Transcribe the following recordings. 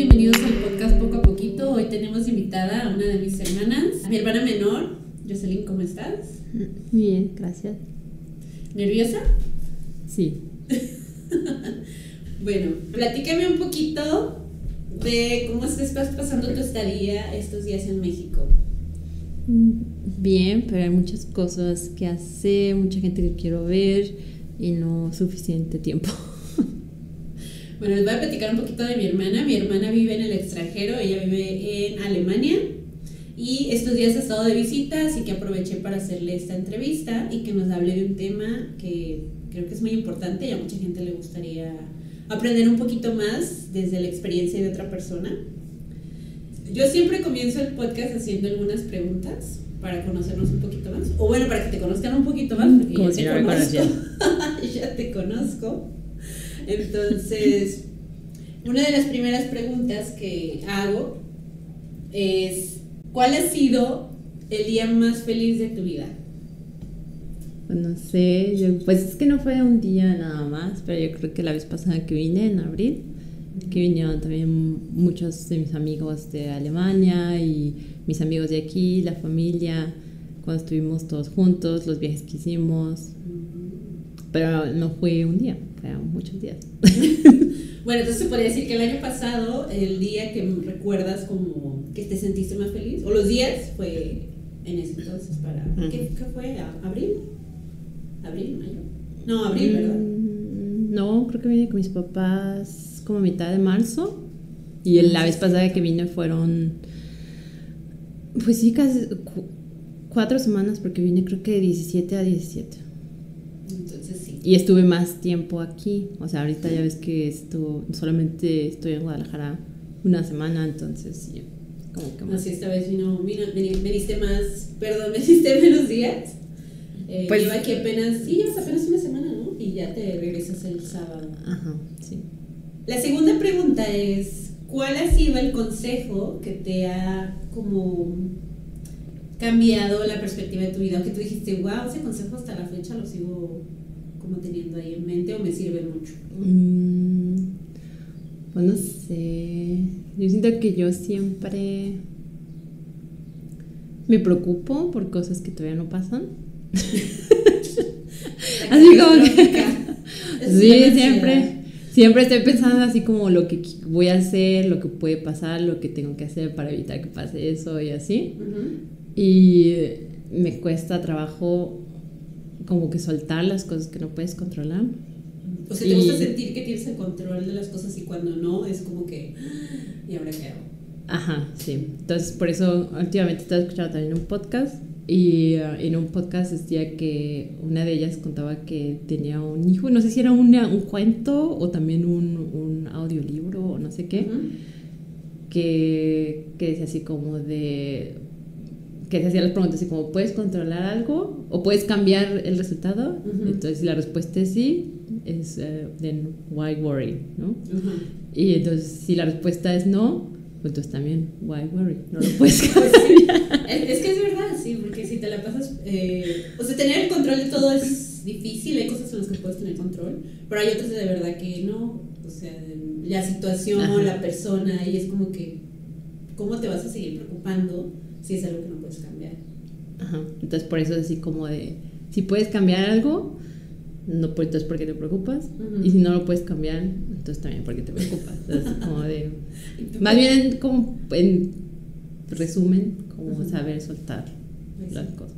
bienvenidos al podcast Poco a Poquito. Hoy tenemos invitada a una de mis hermanas, mi hermana menor. Jocelyn, ¿cómo estás? Bien, gracias. ¿Nerviosa? Sí. bueno, platícame un poquito de cómo estás pasando tu estadía estos días en México. Bien, pero hay muchas cosas que hacer, mucha gente que quiero ver y no suficiente tiempo. Bueno, les voy a platicar un poquito de mi hermana. Mi hermana vive en el extranjero, ella vive en Alemania y estos días ha estado de visita, así que aproveché para hacerle esta entrevista y que nos hable de un tema que creo que es muy importante y a mucha gente le gustaría aprender un poquito más desde la experiencia de otra persona. Yo siempre comienzo el podcast haciendo algunas preguntas para conocernos un poquito más. O bueno, para que te conozcan un poquito más. Porque Como ya si te no conozco. ya te conozco. Entonces, una de las primeras preguntas que hago es, ¿cuál ha sido el día más feliz de tu vida? Pues no sé, yo- pues es que no fue un día nada más, pero yo creo que la vez pasada que vine, en abril, que vinieron también muchos de mis amigos de Alemania y mis amigos de aquí, la familia, cuando estuvimos todos juntos, los viajes que hicimos, pero no fue un día, fueron muchos días. Bueno, entonces se podría decir que el año pasado, el día que recuerdas como que te sentiste más feliz, o los días, fue en ese entonces para... ¿Qué, qué fue? ¿A- ¿Abril? ¿Abril? ¿Mayo? No, abril, ¿verdad? Mm, No, creo que vine con mis papás como a mitad de marzo. Y el- la vez pasada que vine fueron, pues sí, casi cu- cuatro semanas porque vine creo que de 17 a 17. Entonces sí. Y estuve más tiempo aquí. O sea, ahorita ya ves que estuvo, solamente estoy en Guadalajara una semana, entonces sí, como que más. Así esta vez vino, vino, veni- veniste más, perdón, veniste menos días. Eh, Pues- lleva aquí apenas, sí, llevas apenas una semana, ¿no? Y ya te regresas el sábado. Ajá, sí. La segunda pregunta es, ¿cuál ha sido el consejo que te ha como cambiado la perspectiva de tu vida? O que tú dijiste, wow, ese consejo hasta la fecha lo sigo como teniendo ahí en mente o me sirve mucho. Mm, pues no sé. Yo siento que yo siempre me preocupo por cosas que todavía no pasan. Así como que. Sí, siempre. Siempre estoy pensando así como lo que voy a hacer, lo que puede pasar, lo que tengo que hacer para evitar que pase eso y así. Ujú. Y me cuesta trabajo como que soltar las cosas que no puedes controlar. O sea, te gusta sentir que tienes el control de las cosas y cuando no, es como que, "Ah, ¿y ahora qué hago? Ajá, sí. Entonces, por eso últimamente estaba escuchando también un podcast y uh, en un podcast decía que una de ellas contaba que tenía un hijo, no sé si era una- un cuento o también un, un audiolibro o no sé qué, que, que decía así como de... que se hacía las preguntas así como, ¿puedes controlar algo? ¿O puedes cambiar el resultado? Ujú. Entonces, si la respuesta es sí, es, eh, then why worry, ¿no? Ujú. Y entonces, si la respuesta es no, pues entonces también, why worry? No lo puedes Pues sí, es, es que es verdad, sí, porque si te la pasas. eh, o sea, tener el control de todo es difícil, hay cosas en las que puedes tener control, pero hay otras de verdad que no. O sea, la situación, Ajá. la persona, y es como que. ¿Cómo te vas a seguir preocupando si es algo que no puedes cambiar? Ajá. Entonces, por eso es así como de, si puedes cambiar algo, no, pues entonces, ¿por qué te preocupas? Ujú. Y si no lo puedes cambiar, entonces también, ¿por qué te preocupas? Entonces, como de, más bien, como en resumen, como Ujú. saber soltar Pues las sí. cosas.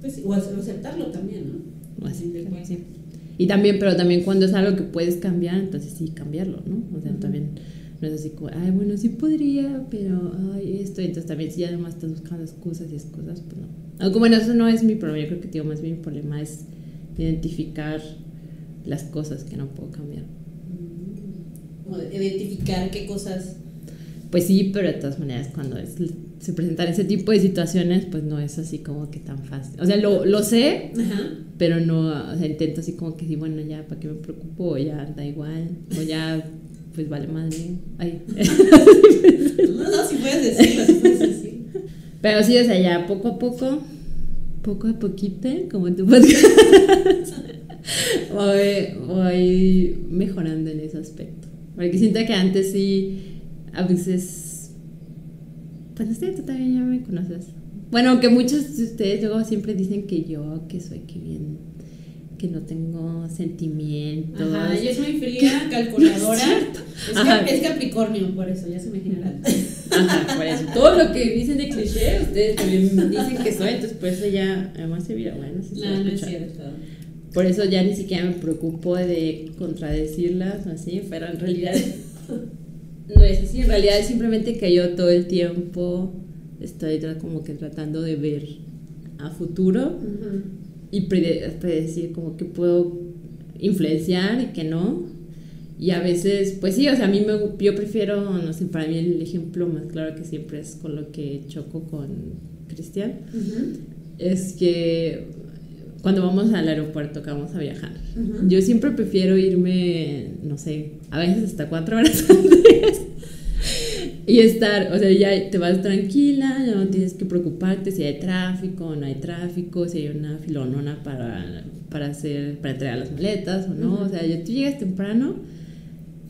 Pues o aceptarlo también, ¿no? O cuentas. sí. Y también, pero también cuando es algo que puedes cambiar, entonces sí, cambiarlo, ¿no? O sea, Ujú. también no es así como, ay, bueno, sí podría, pero, ay, esto. Entonces también si además estás buscando excusas y excusas, pues no. Aunque bueno, eso no es mi problema, yo creo que, digo, más bien mi problema es identificar las cosas que no puedo cambiar. Identificar qué cosas. Pues sí, pero de todas maneras, cuando es- se presentan ese tipo de situaciones, pues no es así como que tan fácil. O sea, lo, lo sé, Ajá. pero no, o sea, intento así como que sí, bueno, ya, ¿para qué me preocupo? O ya da igual, o ya, pues vale madre. Ay. No, no, si puedes decirlo, si puedes decir. Pero sí, o sea, ya poco a poco, poco a poquito, como tu podcast, voy, voy mejorando en ese aspecto. Porque siento que antes sí a veces, pues no sé, tú también ya me conoces. Bueno, aunque muchos de ustedes luego siempre dicen que yo, que soy que bien, que no tengo sentimientos. Ajá, ella es muy fría, calculadora. es, Capricornio, por eso, ya se imaginarán. Ajá, por eso. Todo lo que dicen de cliché, ustedes también dicen que soy, entonces por eso ya, además se mira, bueno, si se No, no es cierto. Por eso ya ni siquiera me preocupo de contradecirlas o así, pero en realidad no es así. En realidad es simplemente que yo todo el tiempo estoy como que tratando de ver a futuro Ujú. Y prede- predecir como que puedo influenciar y que no. Y a veces, pues sí, o sea, a mí me, yo prefiero, no sé, para mí el ejemplo más claro que siempre es con lo que choco con Cristian es que cuando vamos al aeropuerto, que vamos a viajar, yo siempre prefiero irme, no sé, a veces hasta cuatro horas antes. Y estar, o sea, ya te vas tranquila, ya no tienes que preocuparte si hay tráfico o no hay tráfico, si hay una filonona para, para hacer, para entregar las maletas o no. O sea, ya tú llegas temprano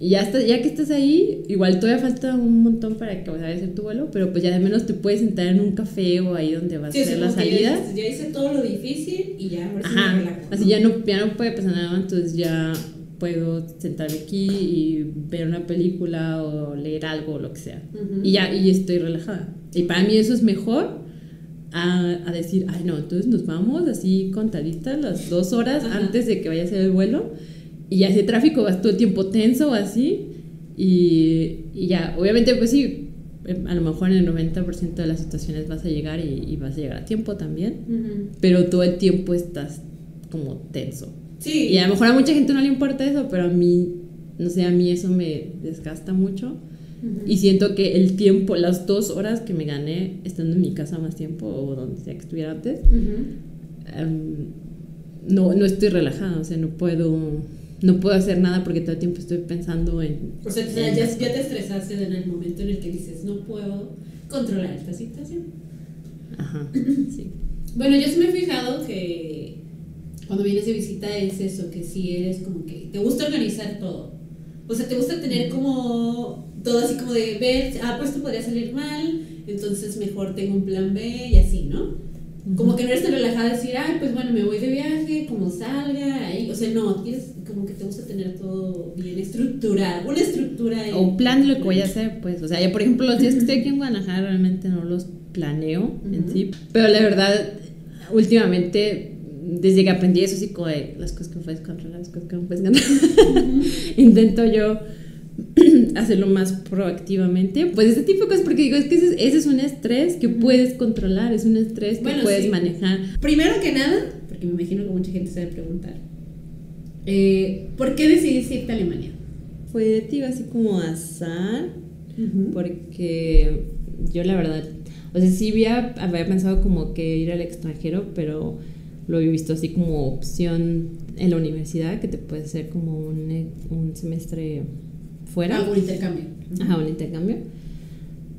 y ya, estás, ya que estás ahí, igual todavía falta un montón para que vaya a hacer tu vuelo, pero pues ya de menos te puedes sentar en un café o ahí donde vas Sí, a hacer las como que ya hice- Ya hice todo lo difícil y ya, sí me Ajá, relajo. así ya no, ya no puede pasar nada, entonces ya puedo sentarme aquí y ver una película o leer algo o lo que sea. Ujú. Y ya, y estoy relajada. Y para mí eso es mejor a, a decir, ay no, entonces nos vamos así contaditas las dos horas Ajá. antes de que vaya a ser el vuelo. Y ya el tráfico vas todo el tiempo tenso o así. Y, y ya, obviamente pues sí, eh, a lo mejor en el 90% de las situaciones vas a llegar y, y vas a llegar a tiempo también Ujú. pero todo el tiempo estás como tenso. Sí. Y a lo mejor a mucha gente no le importa eso, pero a mí, no sé, a mí eso me desgasta mucho. Y siento que el tiempo, las dos horas que me gané estando en mi casa más tiempo o donde sea que estuviera antes, em, no, no estoy relajada, o sea, no puedo, no puedo hacer nada porque todo el tiempo estoy pensando en... O sea, ya, ya, ya te estresaste en el momento en el que dices, no puedo controlar esta situación. Ajá, sí. Bueno, yo sí me he fijado que cuando vienes de visita es eso, que si eres como que te gusta organizar todo. O sea, te gusta tener como todo así como de ver, ah, pues esto podría salir mal, entonces mejor tengo un plan B y así, ¿no? Como que no eres tan relajada de decir, ay, pues bueno, me voy de viaje, como salga, ahí. O sea, no, tienes como que te gusta tener todo bien estructurado, una estructura. O un plan de lo que voy a hacer, pues. O sea, yo, por ejemplo, los días que estoy aquí en Guadalajara realmente no los planeo en Ujú. sí. Pero la verdad, últimamente, desde que aprendí eso, sí, como de las cosas que puedes controlar, las cosas que no puedes controlar, intento yo hacerlo más proactivamente. Pues este tipo de cosas, porque digo, es que ese, es- ese es un estrés que puedes controlar, es un estrés que Bueno, puedes sí. manejar. Primero que nada, porque me imagino que mucha gente se debe preguntar, eh, ¿por qué decidiste irte a Alemania? Fue, te digo, así como azar. porque yo la verdad, o sea, sí había, había pensado como que ir al extranjero, pero lo había visto así como opción en la universidad, que te puede hacer como un, eh, un semestre fuera, Algún intercambio. ajá, un intercambio,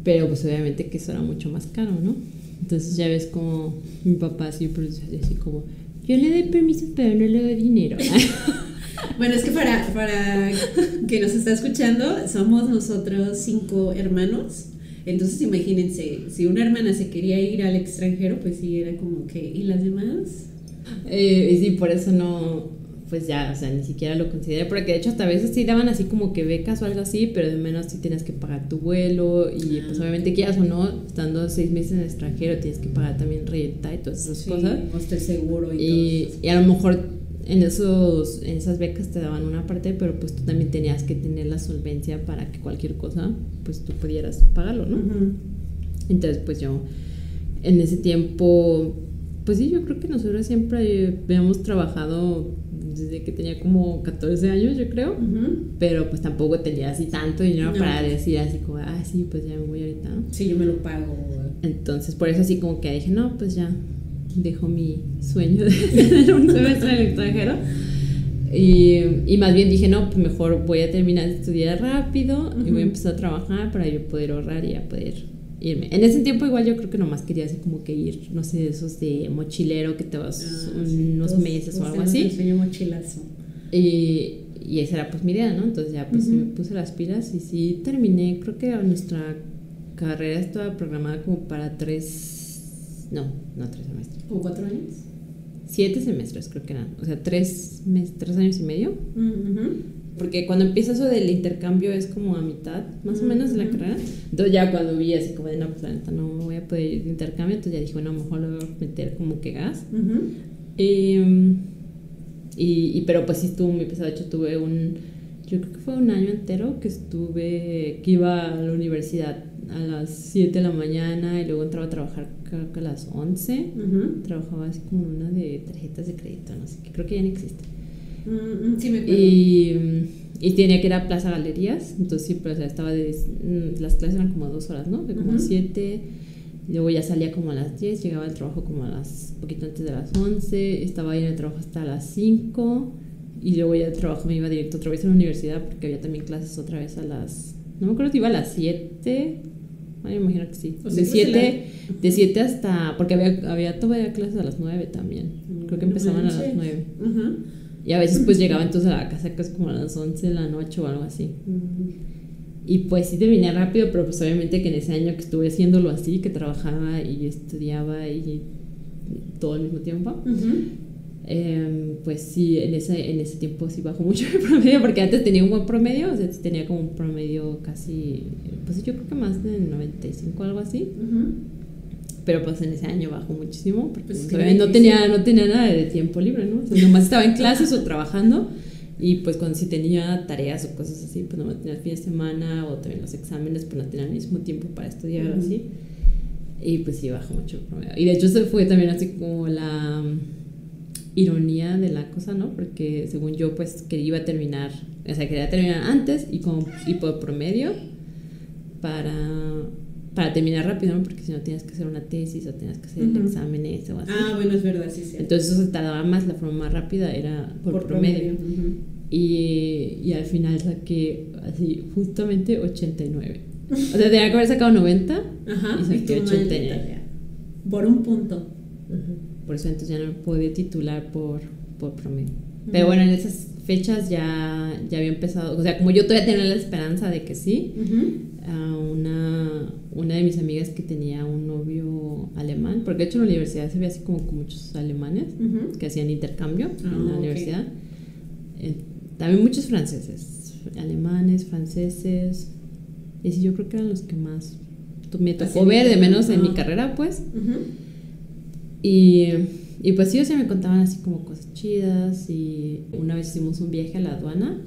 pero pues obviamente que eso era mucho más caro, ¿no? Entonces ya ves como mi papá siempre dice así como, yo le doy permiso, pero no le doy dinero. Bueno, es que para, para que nos está escuchando, somos nosotros cinco hermanos. Entonces imagínense, si una hermana se quería ir al extranjero, pues sí, era como que, ¿y las demás? Eh, y sí, por eso no, pues ya, o sea, ni siquiera lo consideré, porque de hecho hasta a veces sí daban así como que becas o algo así, pero de menos sí tienes que pagar tu vuelo y pues obviamente quieras o no, estando seis meses en el extranjero tienes que pagar también renta y todas esas Sí, cosas. coste seguro y, Y, y a lo mejor en, esos, en esas becas te daban una parte, pero pues tú también tenías que tener la solvencia para que cualquier cosa, pues tú pudieras pagarlo, todo. ¿no? Ujú. Entonces, pues yo en ese tiempo, pues sí, yo creo que nosotros siempre habíamos trabajado desde que tenía como 14 años, yo creo, pero pues tampoco tenía así tanto dinero No. para decir así como, ah, sí, pues ya me voy ahorita. Sí, yo me lo pago. Entonces, por eso así como que dije, no, pues ya dejo mi sueño de tener un semestre en el extranjero. Y, y más bien dije, no, pues mejor voy a terminar de estudiar rápido y voy a empezar a trabajar para yo poder ahorrar y ya poder irme. En ese tiempo igual yo creo que nomás quería así como que ir, no sé, esos de mochilero que te vas Ah, sí, unos meses o algo así. sueño mochilazo. Y, y esa era pues mi idea, ¿no? Entonces ya pues me puse las pilas y sí terminé, creo que nuestra carrera estaba programada como para tres, no, no tres semestres. ¿O cuatro años? Siete semestres creo que eran, o sea, tres, mes, tres años y medio. Porque cuando empieza eso del intercambio es como a mitad, más o menos, de la carrera. Entonces ya cuando vi así como de, no, pues la neta no voy a poder ir de intercambio, entonces ya dije, bueno, mejor lo voy a meter como que gas. Em, y, y, pero pues sí estuvo muy pesado, de hecho tuve un, yo creo que fue un año entero que estuve, que iba a la universidad a las 7 de la mañana y luego entraba a trabajar creo que a las 11. Trabajaba así como una de tarjetas de crédito, no sé, que creo que ya no existe. Mm, mm, sí, me Y, y, tenía que ir a Plaza Galerías, entonces sí, pero estaba de, mm, las clases eran como dos horas, ¿no? De como uh 7, luego ya salía como a las 10, llegaba al trabajo como a las, poquito antes de las 11, estaba ahí en el trabajo hasta las 5 y luego ya el trabajo me iba directo otra vez a la universidad porque había también clases otra vez a las, no me acuerdo si iba a las 7, me imagino que sí, de 7 de 7 hasta, porque había, había todavía clases a las 9 también, creo que empezaban a las 9. Y a veces pues llegaba entonces a la casa que es como a las 11 de la noche o algo así. Y pues sí terminé rápido, pero pues obviamente que en ese año que estuve haciéndolo así, que trabajaba y estudiaba y todo al mismo tiempo, em, pues sí, en ese, en ese tiempo sí bajó mucho el promedio, porque antes tenía un buen promedio, o sea, tenía como un promedio casi, pues yo creo que más de 95 o algo así pero pues en ese año bajó muchísimo porque pues no tenía, no tenía nada de tiempo libre, ¿no? O nomás estaba en clases o trabajando y pues cuando si tenía tareas o cosas así, pues nomás tenía el fin de semana o también los exámenes, pues no tenía el mismo tiempo para estudiar o así. Y pues sí, bajó mucho el promedio. Y de hecho eso fue también así como la mm, ironía de la cosa, ¿no? Porque según yo pues quería iba a terminar, o sea, quería terminar antes y, con, y por promedio para para terminar rápido, ¿no? Porque si no tienes que hacer una tesis o tienes que hacer el examen ese o así. Ah, bueno, es verdad, sí, sí. Entonces eso se tardaba más, la forma más rápida era por, promedio. y, y, al final saqué así, justamente 89. o sea, tenía que haber sacado 90 Ajá, y saqué 89. Por un punto. Por eso entonces ya no podía titular por, por promedio. Pero bueno, en esas fechas ya, ya había empezado, o sea, como yo todavía tenía la esperanza de que sí, a una, una de mis amigas que tenía un novio alemán, porque de hecho en la universidad se ve así como con muchos alemanes que hacían intercambio en la ah, universidad. Eh, también muchos franceses, alemanes, franceses, y sí, yo creo que eran los que más me tocó ver, de menos en mi carrera, pues. Y, y, pues sí, o sea, me contaban así como cosas chidas y una vez hicimos un viaje a la aduana.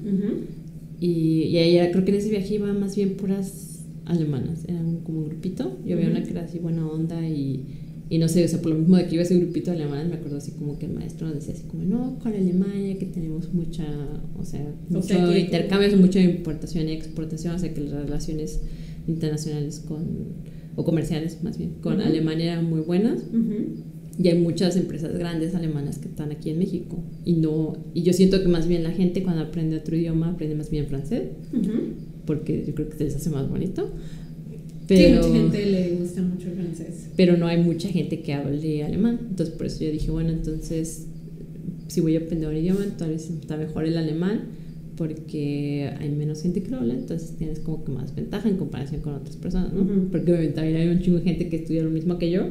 Y, y ella, creo que en ese viaje iba más bien puras alemanas, eran como un grupito. Yo había una que era así buena onda y, y, no sé, o sea, por lo mismo de que iba ese grupito de alemanas, me acuerdo así como que el maestro nos decía así como, no, con Alemania, que tenemos mucha, o sea, mucho intercambio, mucha importación y exportación, o sea, que las relaciones internacionales con, o comerciales más bien, con Alemania eran muy buenas. Y hay muchas empresas grandes alemanas que están aquí en México. Y, no, y yo siento que más bien la gente cuando aprende otro idioma aprende más bien francés porque yo creo que se les hace más bonito. Pero, sí, mucha gente le gusta mucho el francés. Pero no hay mucha gente que hable alemán. Entonces, por eso yo dije, bueno, entonces, si voy a aprender un idioma, tal vez está mejor el alemán porque hay menos gente que lo habla, entonces tienes como que más ventaja en comparación con otras personas, ¿no? Porque obviamente también hay un chingo de gente que estudia lo mismo que yo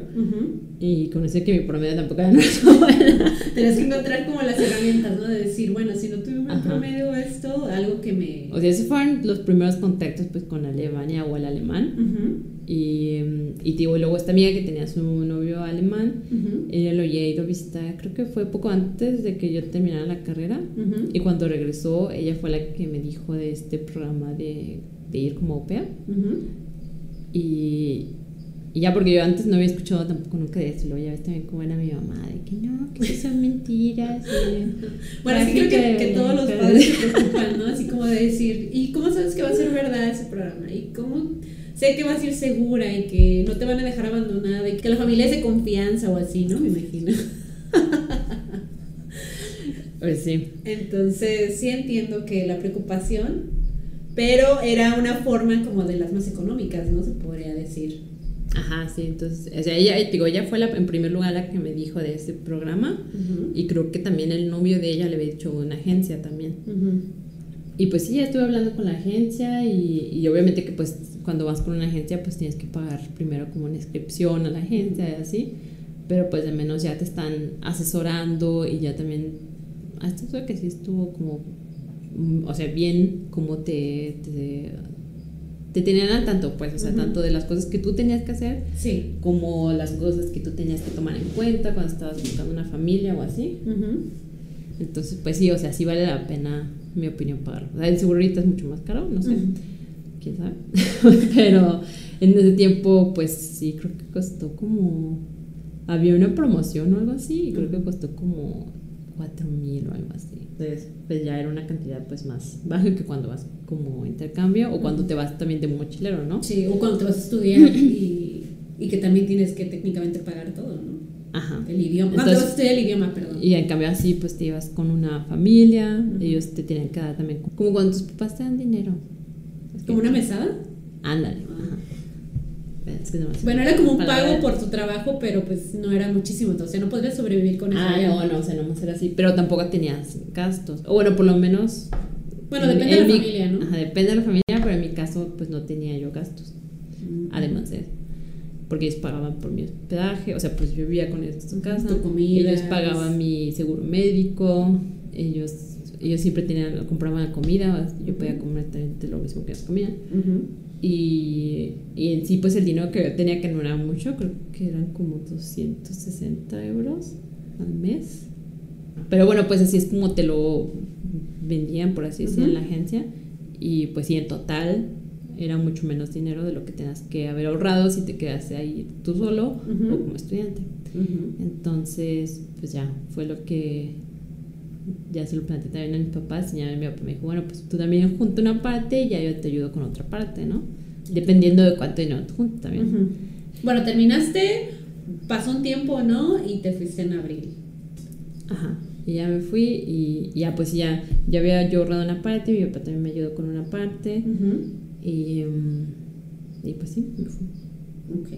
y conocer que mi promedio tampoco era buena. Tienes que encontrar como las herramientas, ¿no? De decir, bueno, si no tuve un promedio esto, algo que me... O sea, esos fueron los primeros contactos pues con Alemania o el alemán. Y, y digo, luego esta amiga que tenía su novio alemán, ella lo había ido a visitar, creo que fue poco antes de que yo terminara la carrera. Y cuando regresó, ella fue la que me dijo de este programa de, de ir como au Y, y, ya porque yo antes no había escuchado tampoco nunca de eso, luego ya ves también cómo era mi mamá, de que no, que son mentiras. bueno, así creo que, que, todos los padres se preocupan, ¿no? Así como de decir, ¿y cómo sabes que va a ser verdad ese programa? ¿Y cómo sé que vas a ir segura y que no te van a dejar abandonada y que la familia es de confianza o así, ¿no? Me imagino. Pues sí. Entonces, sí entiendo que la preocupación, pero era una forma como de las más económicas, ¿no? Se podría decir. Ajá, sí, entonces, o sea, ella, digo, ella fue la, en primer lugar la que me dijo de este programa y creo que también el novio de ella le había dicho una agencia también. y pues sí, ya estuve hablando con la agencia y, y, obviamente que pues cuando vas con una agencia pues tienes que pagar primero como una inscripción a la agencia y así, pero pues de menos ya te están asesorando y ya también, hasta eso que sí estuvo como, mm, o sea, bien como te, te, te tenían al tanto, pues, o sea, tanto de las cosas que tú tenías que hacer, Sí. como las cosas que tú tenías que tomar en cuenta cuando estabas buscando una familia o así. Ujú. Entonces, pues sí, o sea, sí vale la pena, mi opinión, pagarlo. O sea, el seguro ahorita es mucho más caro, no sé, Ujú. Quién sabe. Pero en ese tiempo, pues sí, creo que costó como. Había una promoción o algo así, y creo que costó como 4 mil o algo así. Entonces, pues ya era una cantidad pues más baja que cuando vas como intercambio o cuando te vas también de mochilero, ¿no? Sí, o cuando te vas a estudiar y, y que también tienes que técnicamente pagar todo, ¿no? Ajá. El idioma. Entonces- vas a estudiar el idioma, perdón. Y en cambio así, pues te ibas con una familia, ellos te tienen que dar también, como cuando tus papás te dan dinero. ¿Como una mesada? Ándale. Ah. Es que Bueno, era como un pago por tu trabajo, pero pues no era muchísimo. O sea, no podrías sobrevivir con eso. Ah, no, no, o sea, no más era así. Pero tampoco tenías gastos. O bueno, por lo menos. Bueno, en- depende de la mi- familia, ¿no? Ajá, depende de la familia, pero en mi caso, pues no tenía yo gastos. Mm. Además de. Porque ellos pagaban por mi hospedaje, o sea, pues yo vivía con ellos en su casa. Tu comida, Ellos pagaban mi seguro médico. Ellos, ellos siempre tenían, compraban comida. Yo podía comer lo mismo que ellos comían. Y, y en sí, pues el dinero que yo tenía, que no era mucho, creo que eran como 260 euros al mes. Pero bueno, pues así es como te lo vendían, por así decir, en la agencia. Y pues sí, en total era mucho menos dinero de lo que tenías que haber ahorrado si te quedaste ahí tú solo o como estudiante. Entonces, pues ya, fue lo que ya se lo planteé también a mis papás y ya mi papá me dijo, bueno, pues tú también junta una parte y ya yo te ayudo con otra parte, ¿no? Dependiendo de cuánto dinero tú juntas también. Ujú. Bueno, terminaste, pasó un tiempo, ¿no? Y te fuiste en abril. Ajá. Y ya me fui y ya pues ya, ya había yo ahorrado una parte, mi papá también me ayudó con una parte Ujú. y, mm, y pues sí, me fui. Ok.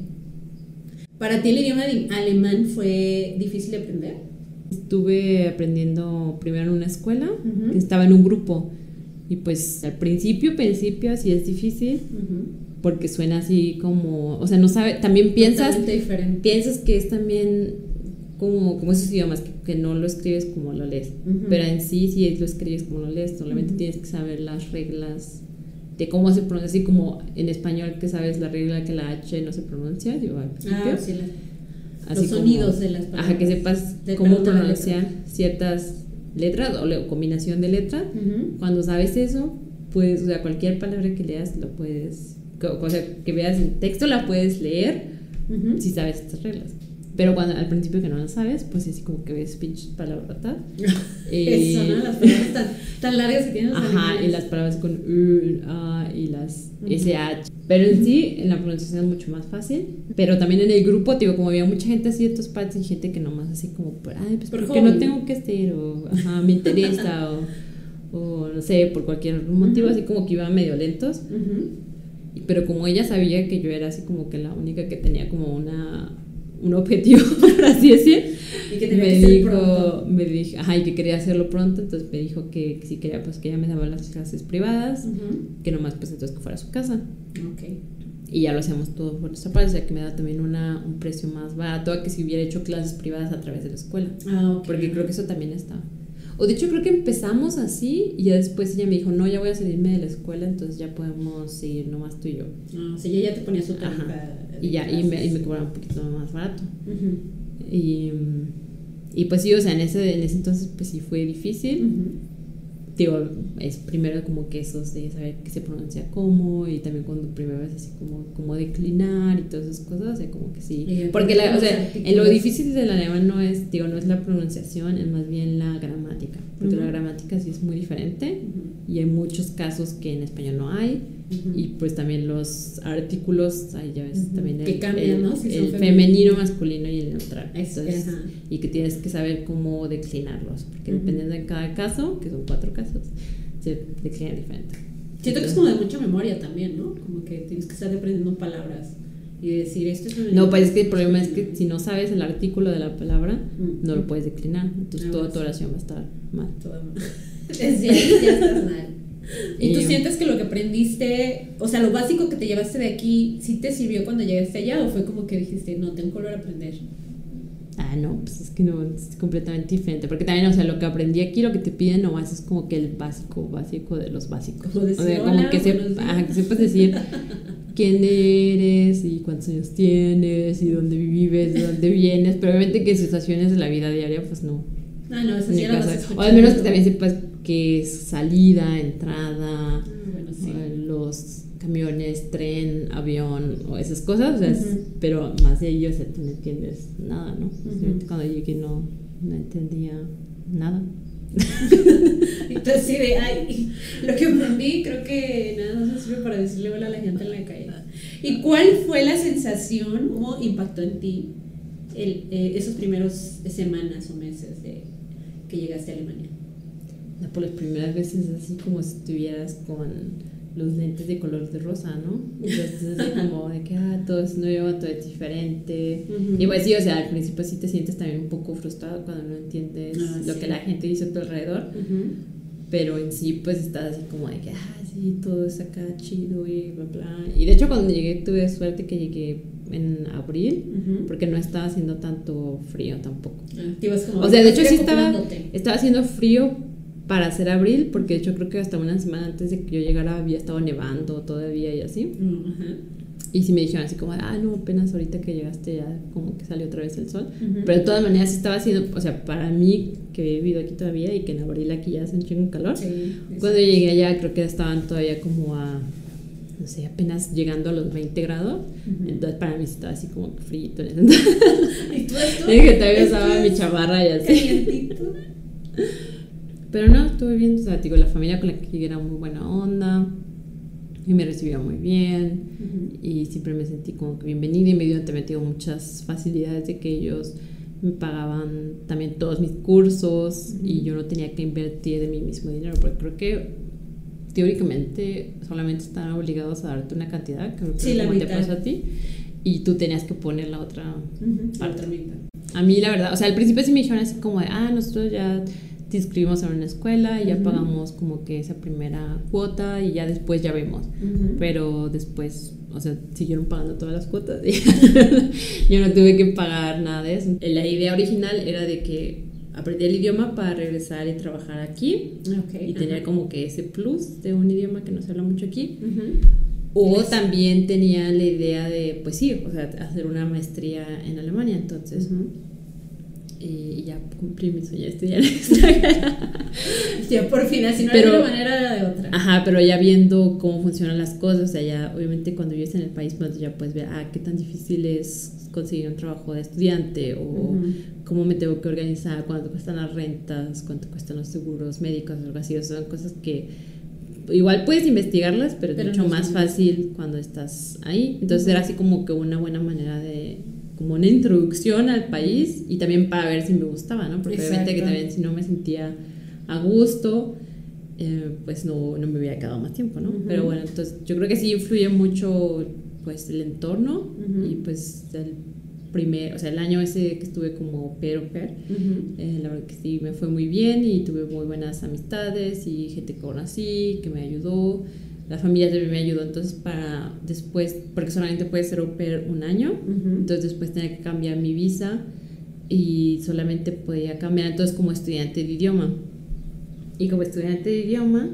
¿Para ti el idioma alemán fue difícil de aprender? Estuve aprendiendo primero en una escuela, Ujú. que estaba en un grupo y pues al principio, principio sí es difícil Ujú. porque suena así como, o sea, no sabe, también piensas, piensas que es también como, como esos idiomas, que, que no lo escribes como lo lees, Ujú. pero en sí sí lo escribes como lo lees, solamente tienes que saber las reglas de cómo se pronuncia, así como en español que sabes la regla que la H no se pronuncia, digo, al principio. Ah, sí, la- así los como- sonidos de las palabras. Ajá, que sepas De- cómo pronunciar ciertas letras o combinación de letras. Cuando sabes eso, pues, o sea, cualquier palabra que leas lo puedes, o sea, que veas el texto la puedes leer si sabes estas reglas. Pero cuando al principio que no lo sabes, pues así como que ves pinches palabrotas. Eso, ¿no? Las palabras tan, tan largas que tienen los Ajá, alemanes. y las palabras con U, A y las Ujú. SH. Pero en sí, en la pronunciación es mucho más fácil. Pero también en el grupo, digo, como había mucha gente así de otras partes y gente que nomás así como, ay, pues Por porque no tengo que hacer, o ajá, me interesa, o, o no sé, por cualquier motivo, Ujú. así como que iban medio lentos. Ujú. Y- Pero como ella sabía que yo era así como que la única que tenía como una un objetivo, por así decir, Y que me que dijo, pronto. me dijo, ajá, y que quería hacerlo pronto, entonces me dijo que, que si quería, pues que ella me daba las clases privadas, Ujú. que nomás pues entonces que fuera a su casa. Ok. Y ya lo hacíamos todo por nuestra parte, o sea que me da también una, un precio más barato a que si hubiera hecho clases privadas a través de la escuela. Ah, ok. Porque creo que eso también está. O de hecho creo que empezamos así y ya después ella me dijo, no, ya voy a salirme de la escuela, entonces ya podemos seguir nomás tú y yo. Ah, o sea, ella ya te ponía su tarifa. Y ya, y me, y me cobraba un poquito más barato. Y, y pues sí, o sea, en ese, en ese entonces pues sí fue difícil. Digo, es primero como que esos de saber que se pronuncia cómo y también cuando primero es así como, como declinar y todas esas cosas, o sea, como que sí. Porque, la, o sea, en lo difícil del alemán no es, digo, no es la pronunciación, es más bien la gramática. Porque la gramática sí es muy diferente y hay muchos casos que en español no hay. Ujú. Y pues también los artículos, ahí ya ves, Ujú. también el, Que cambian, el- ¿no? Si el femenino. femenino, masculino y el neutral. Es- Entonces, y que tienes que saber cómo declinarlos, porque dependiendo de cada caso, que son cuatro casos, se declina diferente. Siento que es como de mucha memoria también, ¿no? Como que tienes que estar aprendiendo palabras y decir esto es femenino, No, pues es que el problema es que si no sabes el artículo de la palabra, Mm. no lo puedes declinar. Entonces Ah, toda bueno, tu oración va a estar mal. Todo mal. Es- ya, ya estás mal. ¿Y tú sientes que lo que aprendiste, o sea, lo básico que te llevaste de aquí, sí te sirvió cuando llegaste allá o fue como que dijiste, no, tengo que volver a aprender? Ah, no, pues es que no, es completamente diferente. Porque también, o sea, lo que aprendí aquí, lo que te piden nomás es como que el básico, básico de los básicos. Como decir, o sea, "Hola, como que, buenos se, días". ajá, que sepas decir quién eres y cuántos años tienes y dónde vives, de dónde vienes. Pero obviamente que situaciones de la vida diaria, pues no. Ah, no, eso sí lo vas a. O al menos que también sepas qué es salida, entrada, bueno, sí. eh, los camiones, tren, avión o esas cosas, o sea, es- pero más de ello, o sea, tú no entiendes nada, ¿no? Sea, Ujú. Cuando llegué no, no entendía nada. Entonces sí de, ay, lo que aprendí creo que nada más sirve para decirle hola a la gente en la calle. ¿Y cuál fue la sensación, cómo impactó en ti el, eh, esos primeros semanas o meses de que llegaste a Alemania? Por las primeras veces así como si estuvieras con los lentes de color de rosa, ¿no? Entonces así como de que ah, todo es nuevo, todo es diferente. Ujú. Y pues sí, o sea, al principio sí te sientes también un poco frustrado cuando no entiendes Ah, lo sí. que la gente dice a tu alrededor. Ujú. Pero en sí, pues estás así como de que, ah, sí, todo es acá chido y bla, bla. Y de hecho, cuando llegué, tuve suerte que llegué en abril, Ujú. porque no estaba haciendo tanto frío tampoco. Ah, como O sea, de hecho, sí estaba, estaba haciendo frío para hacer abril, porque de hecho, creo que hasta una semana antes de que yo llegara había estado nevando todavía y así. Mm, ajá. Y sí me dijeron así como, ah, no, apenas ahorita que llegaste ya como que salió otra vez el sol. Ujú. Pero de todas maneras estaba haciendo, o sea, para mí que he vivido aquí todavía y que en abril aquí ya hace un chingo calor. Sí, Cuando llegué allá creo que estaban todavía como a, no sé, apenas llegando a los 20 grados. Ujú. Entonces para mí estaba así como que frío. ¿Y tú esto? Dije que todavía ¿Esto usaba mi chamarra y así. Pero no, estuve bien. O sea, digo, la familia con la que llegué era muy buena onda. Y me recibió muy bien. Ujú. Y siempre me sentí como que bienvenida y me dio también tengo muchas facilidades de que ellos me pagaban también todos mis cursos y Ujú. yo no tenía que invertir de mi mismo dinero porque creo que teóricamente solamente están obligados a darte una cantidad, creo que Sí, la como te pasó a ti, y tú tenías que poner la otra Ujú. La parte. otra mitad. A mí la verdad, o sea, al principio sí me dijeron así como de, ah, nosotros ya te inscribimos en una escuela y ya Ujú. pagamos como que esa primera cuota y ya después ya vemos. Ujú. Pero después, o sea, siguieron pagando todas las cuotas. y Yo no tuve que pagar nada de eso. La idea original era de que aprendí el idioma para regresar y trabajar aquí Ok, y tener ajá. como que ese plus de un idioma que no se habla mucho aquí. O también tenía la idea de, pues sí, o sea, hacer una maestría en Alemania. Entonces, Y ya cumplí mi sueño de estudiar. Ya por fin, así no Pero- era de una manera era de otra. Ajá, pero ya viendo cómo funcionan las cosas, o sea, ya obviamente cuando vives en el país, pues ya puedes ver, ah, qué tan difícil es conseguir un trabajo de estudiante o cómo me tengo que organizar, cuánto cuestan las rentas, cuánto cuestan los seguros médicos, algo así, o sea, son cosas que igual puedes investigarlas, pero es Pero mucho no más fácil cuando estás ahí. Entonces era así como que una buena manera de como una introducción al país y también para ver si me gustaba, ¿no? Porque obviamente que Exacto. también si no me sentía a gusto, eh, pues no, no me hubiera quedado más tiempo, ¿no? Ujú. Pero bueno, entonces yo creo que sí influye mucho pues el entorno Ujú. y pues el primer, o sea, el año ese que estuve como pero per, Ujú. eh, la verdad que sí me fue muy bien y tuve muy buenas amistades y gente que conocí, que me ayudó. La familia también me ayudó, entonces para después, porque solamente puede ser au pair un año, entonces después tenía que cambiar mi visa y solamente podía cambiar entonces como estudiante de idioma. Y como estudiante de idioma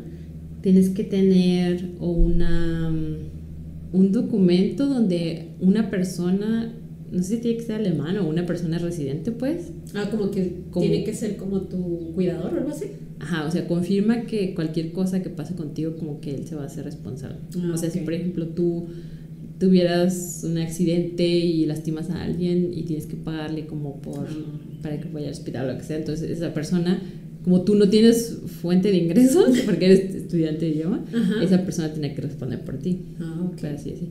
tienes que tener una, mm, un documento donde una persona, no sé si tiene que ser alemán o una persona residente pues, Ah, como que Como- tiene que ser como tu cuidador o algo así. Ajá, o sea, confirma que cualquier cosa que pase contigo, como que él se va a hacer responsable. Ah, o sea, si por ejemplo tú tuvieras un accidente y lastimas a alguien y tienes que pagarle como por Ah. para que vaya al hospital o lo que sea, entonces esa persona, como tú no tienes fuente de ingresos porque eres estudiante de idioma, Ajá. esa persona tiene que responder por ti. Ah, ok. Pero así, así.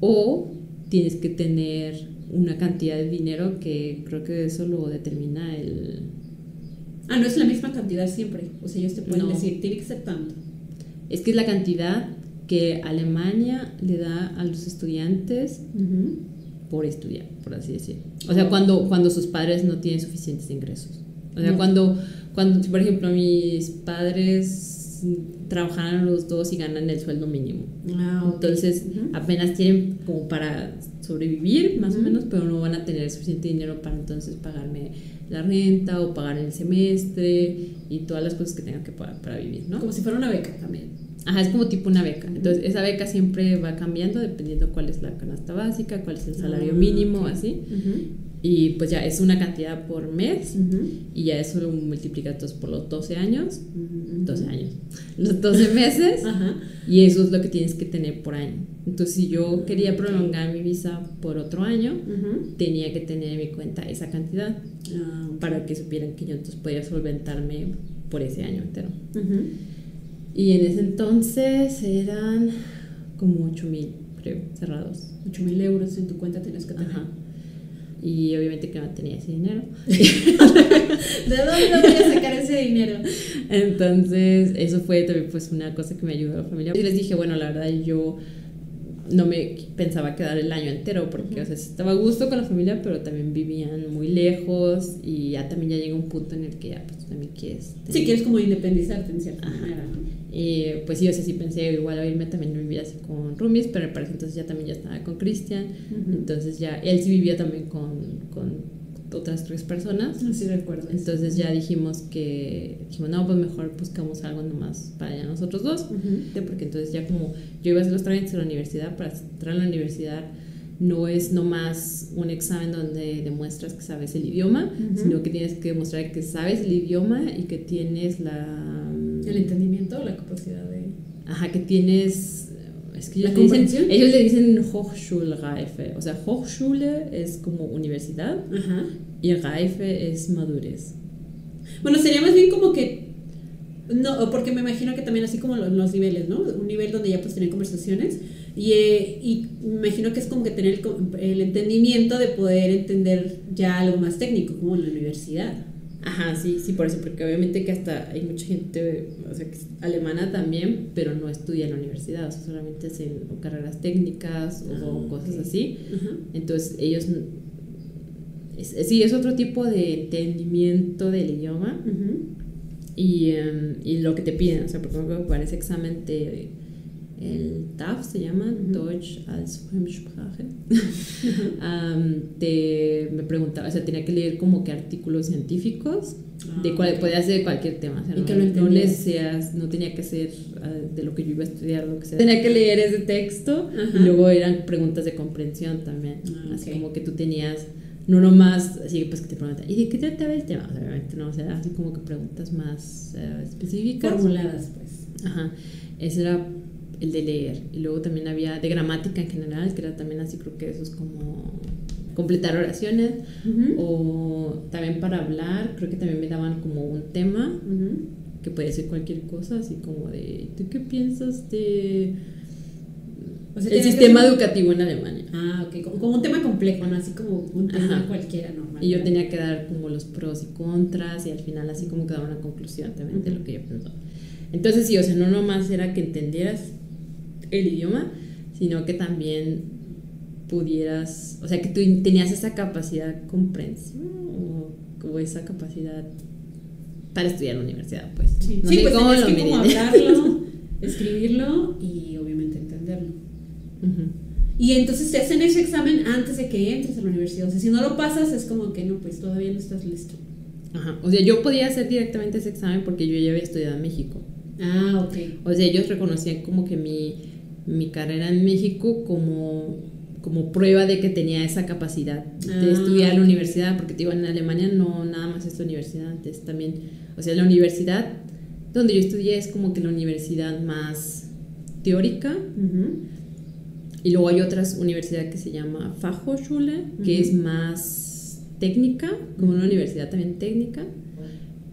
O tienes que tener una cantidad de dinero que creo que eso lo determina el, Ah, no es la misma cantidad siempre. O sea, ellos te pueden No. decir, tiene que ser tanto. Es que es la cantidad que Alemania le da a los estudiantes por estudiar, por así decir. O sea, cuando, cuando sus padres no tienen suficientes ingresos. O sea, No. cuando, cuando, por ejemplo, mis padres trabajan los dos y ganan el sueldo mínimo. Ah. Entonces apenas tienen como para sobrevivir, más o menos, pero no van a tener suficiente dinero para entonces pagarme la renta o pagar el semestre y todas las cosas que tengan que pagar para vivir, ¿no? Como si fuera una beca también. Ajá, es como tipo una beca. Entonces, esa beca siempre va cambiando dependiendo cuál es la canasta básica, cuál es el salario Ah, mínimo, ok. así. Y pues ya es una cantidad por mes Ujú. y ya eso lo multiplicas entonces por los 12 años, Ujú. 12 años, los 12 meses Ajá. y eso es lo que tienes que tener por año. Entonces, si yo quería prolongar mi visa por otro año, Ujú. tenía que tener en mi cuenta esa cantidad Ah, para que supieran que yo entonces podía solventarme por ese año entero. Y en ese entonces eran como 8 mil, creo, cerrados. 8 mil euros en tu cuenta tienes que tener. Ajá. Y obviamente que no tenía ese dinero. ¿De dónde voy a sacar ese dinero? Entonces, eso fue también pues una cosa que me ayudó a la familia. Y les dije, bueno, la verdad yo no me pensaba quedar el año entero porque, o sea, estaba a gusto con la familia, pero también vivían muy lejos y ya también ya llega un punto en el que ya pues también quieres... Sí, quieres como independizarte en cierta Ajá. manera. Y pues sí, o sea, sí pensé igual a irme también a vivir así con roomies, pero para entonces ya también ya estaba con Cristian. Entonces ya, él sí vivía también con, con otras tres personas. Así recuerdo. Entonces ya dijimos que, dijimos, no, pues mejor buscamos algo nomás para ya nosotros dos. Porque entonces ya como yo iba a hacer los trámites a la universidad, para entrar a la universidad no es nomás un examen donde demuestras que sabes el idioma, sino que tienes que demostrar que sabes el idioma y que tienes la... El entendimiento, la capacidad de. Ajá, que tienes... Es que ¿La ellos, le dicen, ellos le dicen Hochschulreife. O sea, Hochschule es como universidad Ajá. y Reife es madurez. Bueno, sería más bien como que. No, porque me imagino que también así como los, los niveles, ¿no? Un nivel donde ya pues tener conversaciones y, eh, y me imagino que es como que tener el, el entendimiento de poder entender ya algo más técnico, como en la universidad. Ajá, sí, sí, por eso, porque obviamente que hasta hay mucha gente, o sea, que es alemana también, pero no estudia en la universidad, o sea, solamente hacen o carreras técnicas o Ah, cosas así. Ajá. Entonces, ellos, es- sí, es otro tipo de entendimiento del idioma y, em, y lo que te piden, o sea, por ejemplo, para ese examen te, el TAF se llama Ujú. Deutsch als Fremdsprache. Am, te, me preguntaba, o sea, tenía que leer como que artículos científicos de Ah, cual, ok. podía ser de cualquier tema, o sea, no, que no entendieras. necesitas- no tenía que ser ah, de lo que yo iba a estudiar lo que sea. Tenía que leer ese texto Ajá. y luego eran preguntas de comprensión también, Ah, así ok. como que tú tenías no nomás así pues que te preguntan ¿y de qué trataba el tema? O sea, obviamente no, o sea, así como que preguntas más eh, específicas. Formuladas, pues. Ajá, ese era el de leer. Y luego también había de gramática en general, que era también así, creo que eso es como completar oraciones. O también para hablar, creo que también me daban como un tema, que puede ser cualquier cosa, así como de, ¿tú qué piensas de O sea, el sistema educativo en Alemania? Ah, ok, como, como un tema complejo, ¿no? Así como un tema Ajá. cualquiera normal. Y yo tenía que dar como los pros y contras y al final así como que daba una conclusión también de lo que yo pensaba. Entonces sí, o sea, no nomás era que entendieras el idioma, sino que también pudieras, o sea, que tú tenías esa capacidad comprensiva o como esa capacidad para estudiar en la universidad, pues. Sí, No sí, sé pues cómo tenías lo que como hablarlo, escribirlo y obviamente entenderlo. Y entonces te hacen ese examen antes de que entres a la universidad. O sea, si no lo pasas es como que no, pues todavía no estás listo. Ajá. O sea, yo podía hacer directamente ese examen porque yo ya había estudiado en México. Ah, ok. O sea, ellos reconocían como que mi, mi carrera en México como, como prueba de que tenía esa capacidad de Ah, estudiar la universidad, porque te digo, en Alemania no nada más es la universidad, antes también, o sea, la universidad donde yo estudié es como que la universidad más teórica, Ujú. y luego hay otras universidades que se llama Fachhochschule, que Ujú. es más técnica, como una universidad también técnica.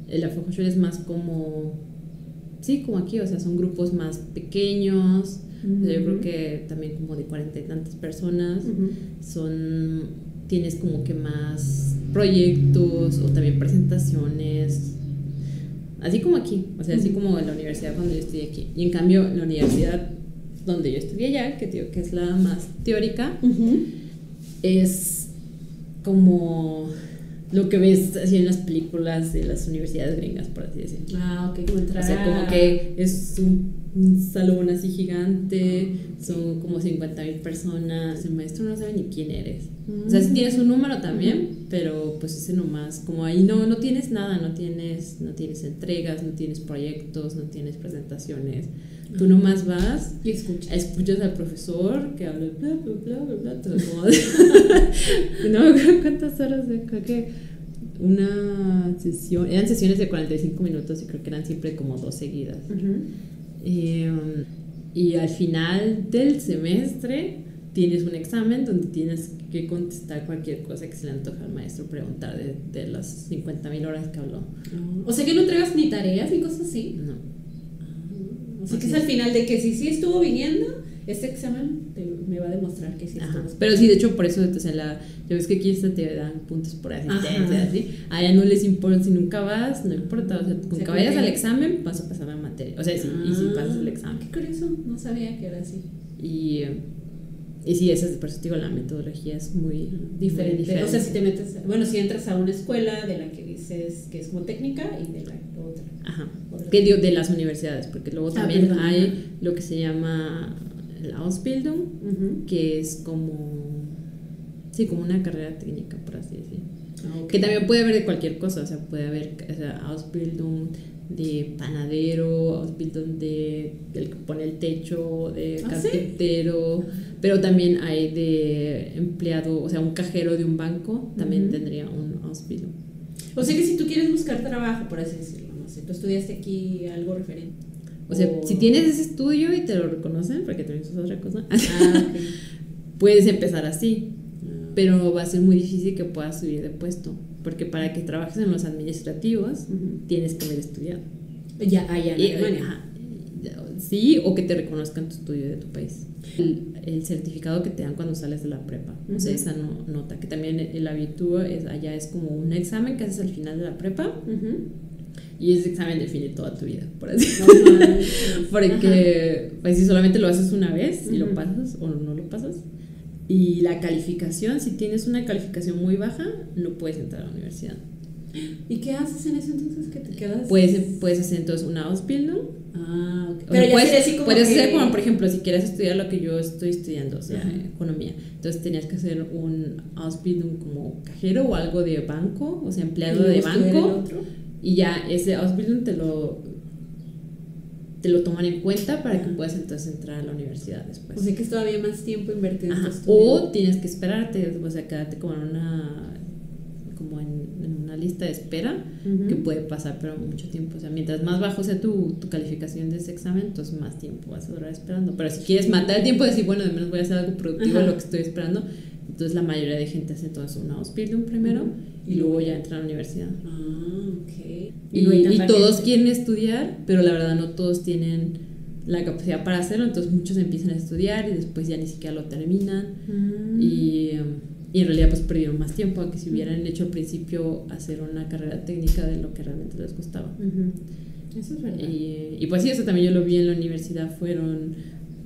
La Fachhochschule es más como, sí, como aquí, o sea, son grupos más pequeños. Yo creo que también como de cuarenta y tantas personas. Son, tienes como que más proyectos o también presentaciones. Así como aquí, o sea, así como en la universidad cuando yo estudié aquí. Y en cambio, la universidad donde yo estudié allá, que digo que es la más teórica, es como lo que ves así en las películas de las universidades gringas, por así decirlo. Ah, ok, como entrar. O sea, como que es un, un salón así gigante, son como 50 mil personas, el maestro no sabe ni quién eres. O sea, sí tienes un número también, pero pues ese nomás, como ahí no, no tienes nada, no tienes, no tienes entregas, no tienes proyectos, no tienes presentaciones. Tú nomás vas Y escucha. escuchas al profesor que habla bla bla bla bla bla todo como de- no me acuerdo cuántas horas de creo que una sesión eran sesiones de 45 minutos y creo que eran siempre como dos seguidas. Y, um, y al final del semestre tienes un examen donde tienes que contestar cualquier cosa que se le antoja al maestro preguntar de, de las 50 mil horas que habló. O sea que no entregas ni tareas ni cosas así. no Sea que Así es al final de que si sí estuvo viniendo, este examen te- me va a demostrar que sí Ajá. estuvo. Pero sí, de hecho, por eso, o sea, la, ya ves que aquí te dan puntos por asistencia, así. Allá no les importa, si nunca vas, no importa, o sea, con que vayas al examen, vas a pasar la materia. O sea, sí, y si Ah, pasas el examen. Qué curioso, no sabía que era así. Y, eh, y sí, esa es, por eso digo, la metodología es muy Diferente. muy O sea, si te metes, bueno, si entras a una escuela de la que dices que es como técnica y de la otra. Ajá. Otra. Que digo, de las universidades, porque luego Ah, también hay lo que se llama la Ausbildung, Ujú. que es como, sí, como una carrera técnica, por así decirlo. Ah, ok. Que también puede haber de cualquier cosa, o sea, puede haber o sea, Ausbildung de panadero, Ausbildung de del que pone el techo, de ¿Ah, sí? carpintero, pero también hay de empleado, o sea, un cajero de un banco también tendría un Ausbildung. O sea que si tú quieres buscar trabajo, por así decirlo, no sé, tú estudiaste aquí algo referente. O sea, O- si tienes ese estudio y te lo reconocen, porque también es otra cosa, Ah, puedes empezar así. Pero va a ser muy difícil que puedas subir de puesto, porque para que trabajes en los administrativos Ujú. tienes que haber estudiado. Ya, allá en Alemania. ajá. Sí, o que te reconozcan tu estudio de tu país. El, el certificado que te dan cuando sales de la prepa, o sea, esa no- nota, que también el habitúa es allá es como un examen que haces al final de la prepa Ujú. y ese examen define toda tu vida, por así manches. Porque pues, si solamente lo haces una vez y lo pasas o no lo pasas. Y la calificación, si tienes una calificación muy baja, no puedes entrar a la universidad. ¿Y qué haces en eso entonces que te quedas? Puedes, puedes hacer entonces una Ausbildung Ah, ok. O sea, ya puedes, así como puedes que- hacer como, por ejemplo, si quieres estudiar lo que yo estoy estudiando, o sea, Ajá. economía. Entonces tenías que hacer un Ausbildung como cajero o algo de banco, o sea, empleado de banco. Y ya ese Ausbildung te lo, te lo toman en cuenta para que puedas entonces entrar a la universidad después. O sea que es todavía más tiempo invertido en tu. O tienes que esperarte, o sea, quedarte como en una como en, en una lista de espera que puede pasar pero mucho tiempo, o sea, mientras más bajo sea tu, tu calificación de ese examen, entonces más tiempo vas a durar esperando, pero si quieres matar el tiempo de decir, bueno, de menos voy a hacer algo productivo Ajá. lo que estoy esperando, entonces la mayoría de gente hace entonces una Ausbildung primero y luego ya entra a la universidad. Ah, ok. Y, no y todos gente. quieren estudiar, pero la verdad no todos tienen la capacidad para hacerlo, entonces muchos empiezan a estudiar y después ya ni siquiera lo terminan Mm. y, y en realidad pues perdieron más tiempo a que si hubieran hecho al principio hacer una carrera técnica de lo que realmente les gustaba. Ujú. Eso es verdad. Y, y pues sí, eso también yo lo vi en la universidad, fueron,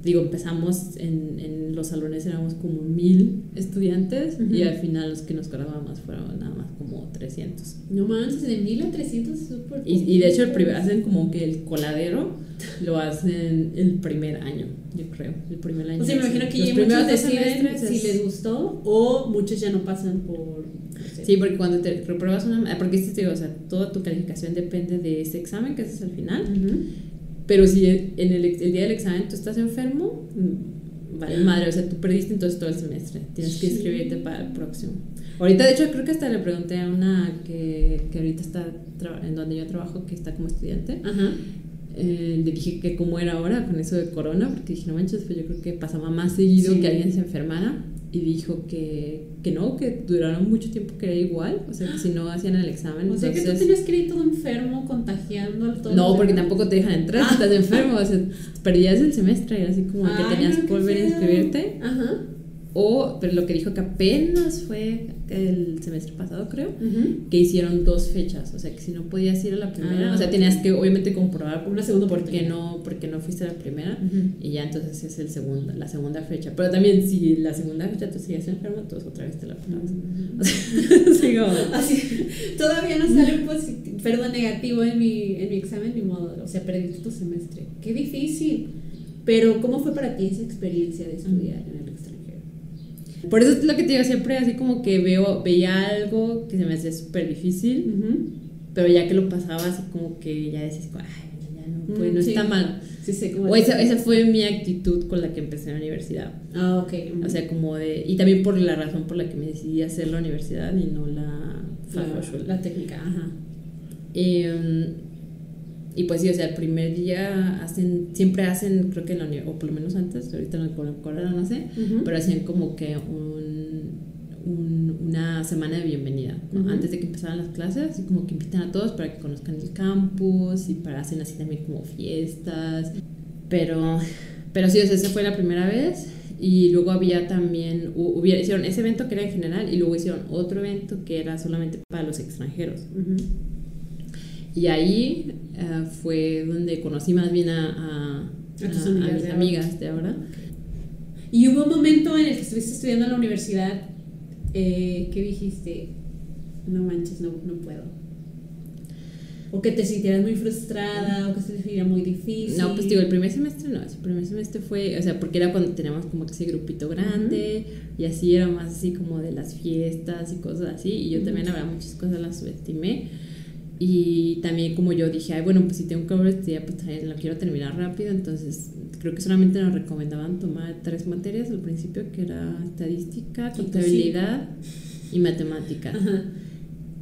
digo, empezamos en, en los salones éramos como mil estudiantes y al final los que nos graduamos fueron nada más como 300. No manches, de 1000 a 300 es súper Y, y de hecho el primer, hacen como que el coladero lo hacen el primer año, yo creo, el primer año. O sea, me imagino que ya muchos deciden si es- les gustó o muchos ya no pasan por... no sé. Sí, porque cuando te repruebas una... ah, Porque este, te digo, o sea, toda tu calificación depende de ese examen que haces al final. Pero si en el, el día del examen tú estás enfermo, mm, vale madre, o sea, tú perdiste entonces todo el semestre. Tienes que inscribirte para el próximo. Ahorita, de hecho, creo que hasta le pregunté a una que, que ahorita está en donde yo trabajo, que está como estudiante. Ajá. Eh, le dije que cómo era ahora con eso de corona, porque dije, no manches, pues yo creo que pasaba más seguido Sí. que alguien se enfermara. Y dijo que, que no, que duraron mucho tiempo que era igual, o sea, que si no hacían el examen. O sea que tú entonces- tenías que ir todo enfermo, contagiando al todo. no, porque tampoco te dejan entrar si Ah. estás enfermo, o sea, perdías el semestre, y así como Ay, que tenías que volver a inscribirte. Ajá. O, pero lo que dijo que apenas fue el semestre pasado, creo, que hicieron dos fechas. O sea, que si no podías ir a la primera, Ah, o sea, tenías que obviamente comprobar Una segunda por qué no, por qué no fuiste a la primera. Y ya entonces es el segunda, la segunda fecha. Pero también, si la segunda fecha tú sigues enfermo, entonces otra vez te la pruebas. O sea, como- Así, todavía no sale un positivo, perdón, negativo en mi, en mi examen, ni modo. O sea, perdiste tu semestre. Qué difícil. Pero, ¿cómo fue para ti esa experiencia de estudiar en el? Por eso es lo que te digo siempre, así como que veo, veía algo que se me hacía súper difícil, Ujú. pero ya que lo pasaba, así como que ya decías, como, ay, ya no, pues Mm, no sí. está mal. Sí, cómo O esa, esa fue mi actitud con la que empecé la universidad. Ah, ok. O sea, como de. Y también por la razón por la que me decidí hacer la universidad y no la la, la técnica, ajá. Um, y pues sí, o sea, el primer día hacen, siempre hacen, creo que en la o por lo menos antes, ahorita no, con el corona no sé, pero hacían como que un, un- una semana de bienvenida, ¿no? Antes de que empezaran las clases, así como que invitan a todos para que conozcan el campus y para hacen así también como fiestas, pero, pero sí, o sea, esa fue la primera vez. Y luego había también, hu- hubiera, hicieron ese evento que era en general y luego hicieron otro evento que era solamente para los extranjeros. Ujú. Y ahí eh, fue donde conocí más bien a, a, A tus a- amigas mis de amigas de ahora. Y hubo un momento en el que estuviste estudiando en la universidad eh, que dijiste, no manches, no, no puedo. O que te sintieras muy frustrada, o que se te hiciera muy difícil. No, pues digo, el primer semestre no, el primer semestre fue, o sea, porque era cuando teníamos como ese grupito grande y así era más así como de las fiestas y cosas así. Y yo Ujú. también, habrá muchas cosas las subestimé. Y también como yo dije, ay, bueno, pues si tengo que volver a estudiar, pues también lo quiero terminar rápido. Entonces, creo que solamente nos recomendaban tomar tres materias al principio, que era estadística, contabilidad y matemáticas. Ajá.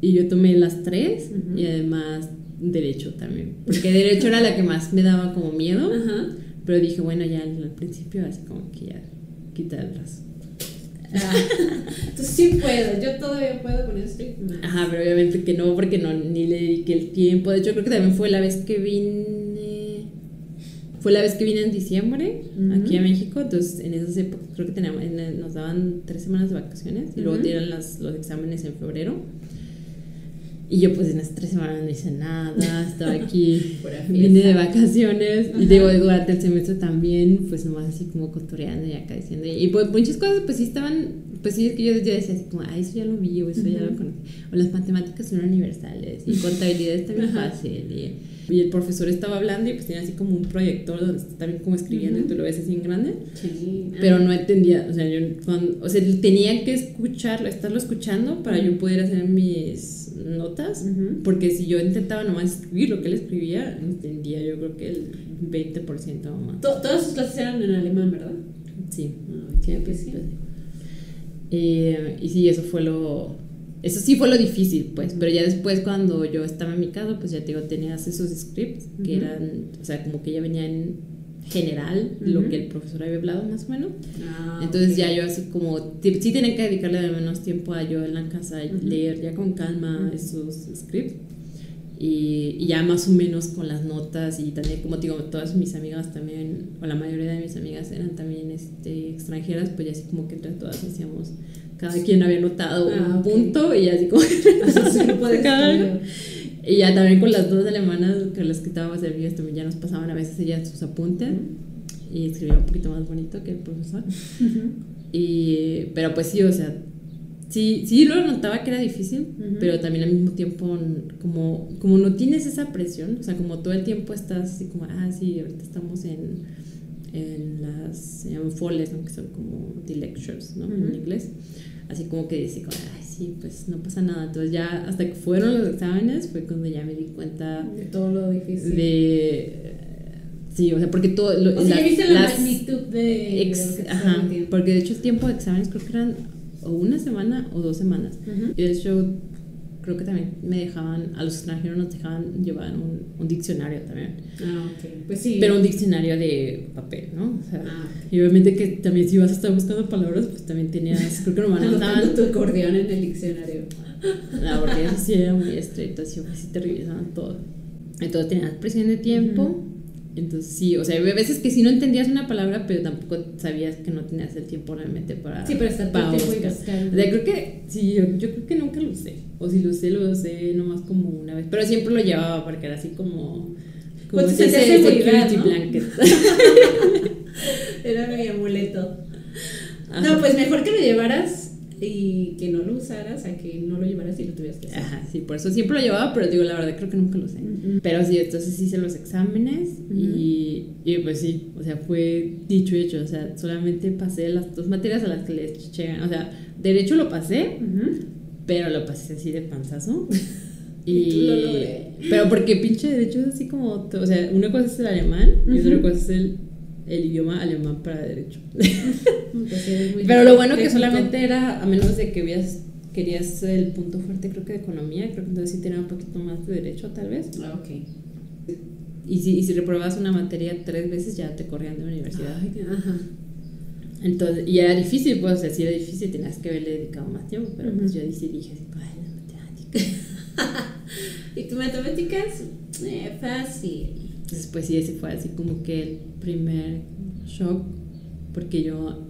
Y yo tomé las tres y además derecho también. Porque derecho era la que más me daba como miedo. Ajá. Pero dije, bueno, ya al, principio así como que ya quita el brazo. Ah, Entonces sí puedo, yo todavía puedo con esto. Ajá, pero obviamente que no, porque no ni le dediqué el tiempo. De hecho, creo que también fue la vez que vine. Fue la vez que vine en diciembre aquí a México. Entonces, en esas épocas, creo que teníamos, en- nos daban tres semanas de vacaciones y luego eran las, los exámenes en febrero. Y yo, pues en esas tres semanas no hice nada, estaba aquí. Vine de vacaciones y digo, durante el semestre también, pues nomás así como cotoreando y acá diciendo. Y pues muchas cosas, pues sí estaban, pues sí, es que yo, yo decía así como, ah, eso ya lo vi, o eso ya lo conocí. O las matemáticas son universales y contabilidad está bien fácil. Y, y el profesor estaba hablando y pues tenía así como un proyector donde está también como escribiendo y tú lo ves así en grande. Sí. Pero Ah. no entendía, o sea, yo cuando, o sea, tenía que escucharlo, estarlo escuchando para yo poder hacer mis notas. Porque si yo intentaba nomás escribir lo que él escribía, entendía yo creo que el 20% o más. To- Todas sus clases eran en alemán, ¿verdad? Sí. Ah, sí, pues, sí. pues, eh, y sí, eso fue lo... Eso sí fue lo difícil, pues, pero ya después cuando yo estaba en mi casa, pues ya te digo, tenías esos scripts que Ujú. eran, o sea, como que ya venía en general lo Ujú. que el profesor había hablado más o menos. Ah, Entonces ok. ya yo así como, sí tenía que dedicarle al menos tiempo a yo en la casa y Ujú. leer ya con calma esos scripts. Y, y ya más o menos con las notas y también como te digo, todas mis amigas también, o la mayoría de mis amigas eran también este, extranjeras, pues ya así como que entre todas hacíamos, cada quien había notado Ah, un ok. punto y así como y ya también con las dos alemanas que las que estábamos servidas también ya nos pasaban a veces ellas sus apuntes y escribía un poquito más bonito que el profesor. Y, pero pues sí, o sea, sí, sí lo notaba que era difícil, Ujú. pero también al mismo tiempo, como, como no tienes esa presión, o sea, como todo el tiempo estás así como, ah, sí, ahorita estamos en, en las, se llaman foles, ¿no? que son como the lectures, ¿no? En Ujú. inglés. Así como que dice, como, ay, sí, pues no pasa nada. Entonces ya hasta que fueron los exámenes fue cuando ya me di cuenta De todo lo difícil. de... Sí, o sea, porque todo... Lo, o sea, las- viste la magnitud de. Ex- de ajá, porque de hecho el tiempo de exámenes creo que eran o una semana o dos semanas. Ujú. Y de hecho creo que también me dejaban, a los extranjeros nos dejaban llevar un, un diccionario también. Ah, ok. Pues sí. Pero un diccionario de papel, ¿no? O sea, Ah, y obviamente que también si vas a estar buscando palabras, pues también tenías, creo que nomás daban, tu acordeón en el diccionario. no, porque eso sí era muy estricto, así, pues, sí te revisaban todo. Entonces tenías presión de tiempo. Entonces sí, o sea, había veces que sí no entendías una palabra, pero tampoco sabías que no tenías el tiempo realmente para... Sí, pero estar para y buscar. O sea, creo que sí, yo, yo creo que nunca lo usé. O si lo usé, lo usé nomás como una vez. Pero siempre lo llevaba porque era así como... Como Pues ese seguridad, security ¿no? blanket. Era mi amuleto. Ajá. No, pues mejor que lo llevaras y que no lo usaras a que no lo llevaras y lo tuvieras que hacer. Ajá, sí, por eso siempre lo llevaba, pero digo, la verdad creo que nunca lo usé. Pero sí, entonces hice los exámenes y, y pues sí, o sea, fue dicho y hecho, o sea, solamente pasé las dos materias a las que les llegan, o sea, derecho lo pasé, pero lo pasé así de panzazo. Y tú Y, lo logré. pero porque pinche derecho es así como, o sea, una cosa es el alemán y otra cosa es el, el idioma alemán para derecho. Pues Pero lo bueno que solamente era, a menos de que hubieras, querías el punto fuerte, creo que de economía, creo que entonces sí tenía un poquito más de derecho tal vez. Ah, ok. Y si, y si reprobabas una materia tres veces ya te corrían de la universidad. Ay, ajá. Entonces, y era difícil, pues, o sea, sí era difícil, tenías que haberle dedicado más tiempo, pero pues yo sí dije así, ay, la matemática. ¿Y tu matemáticas? Eh, fácil. Entonces, pues sí, ese fue así como que el primer shock, porque yo,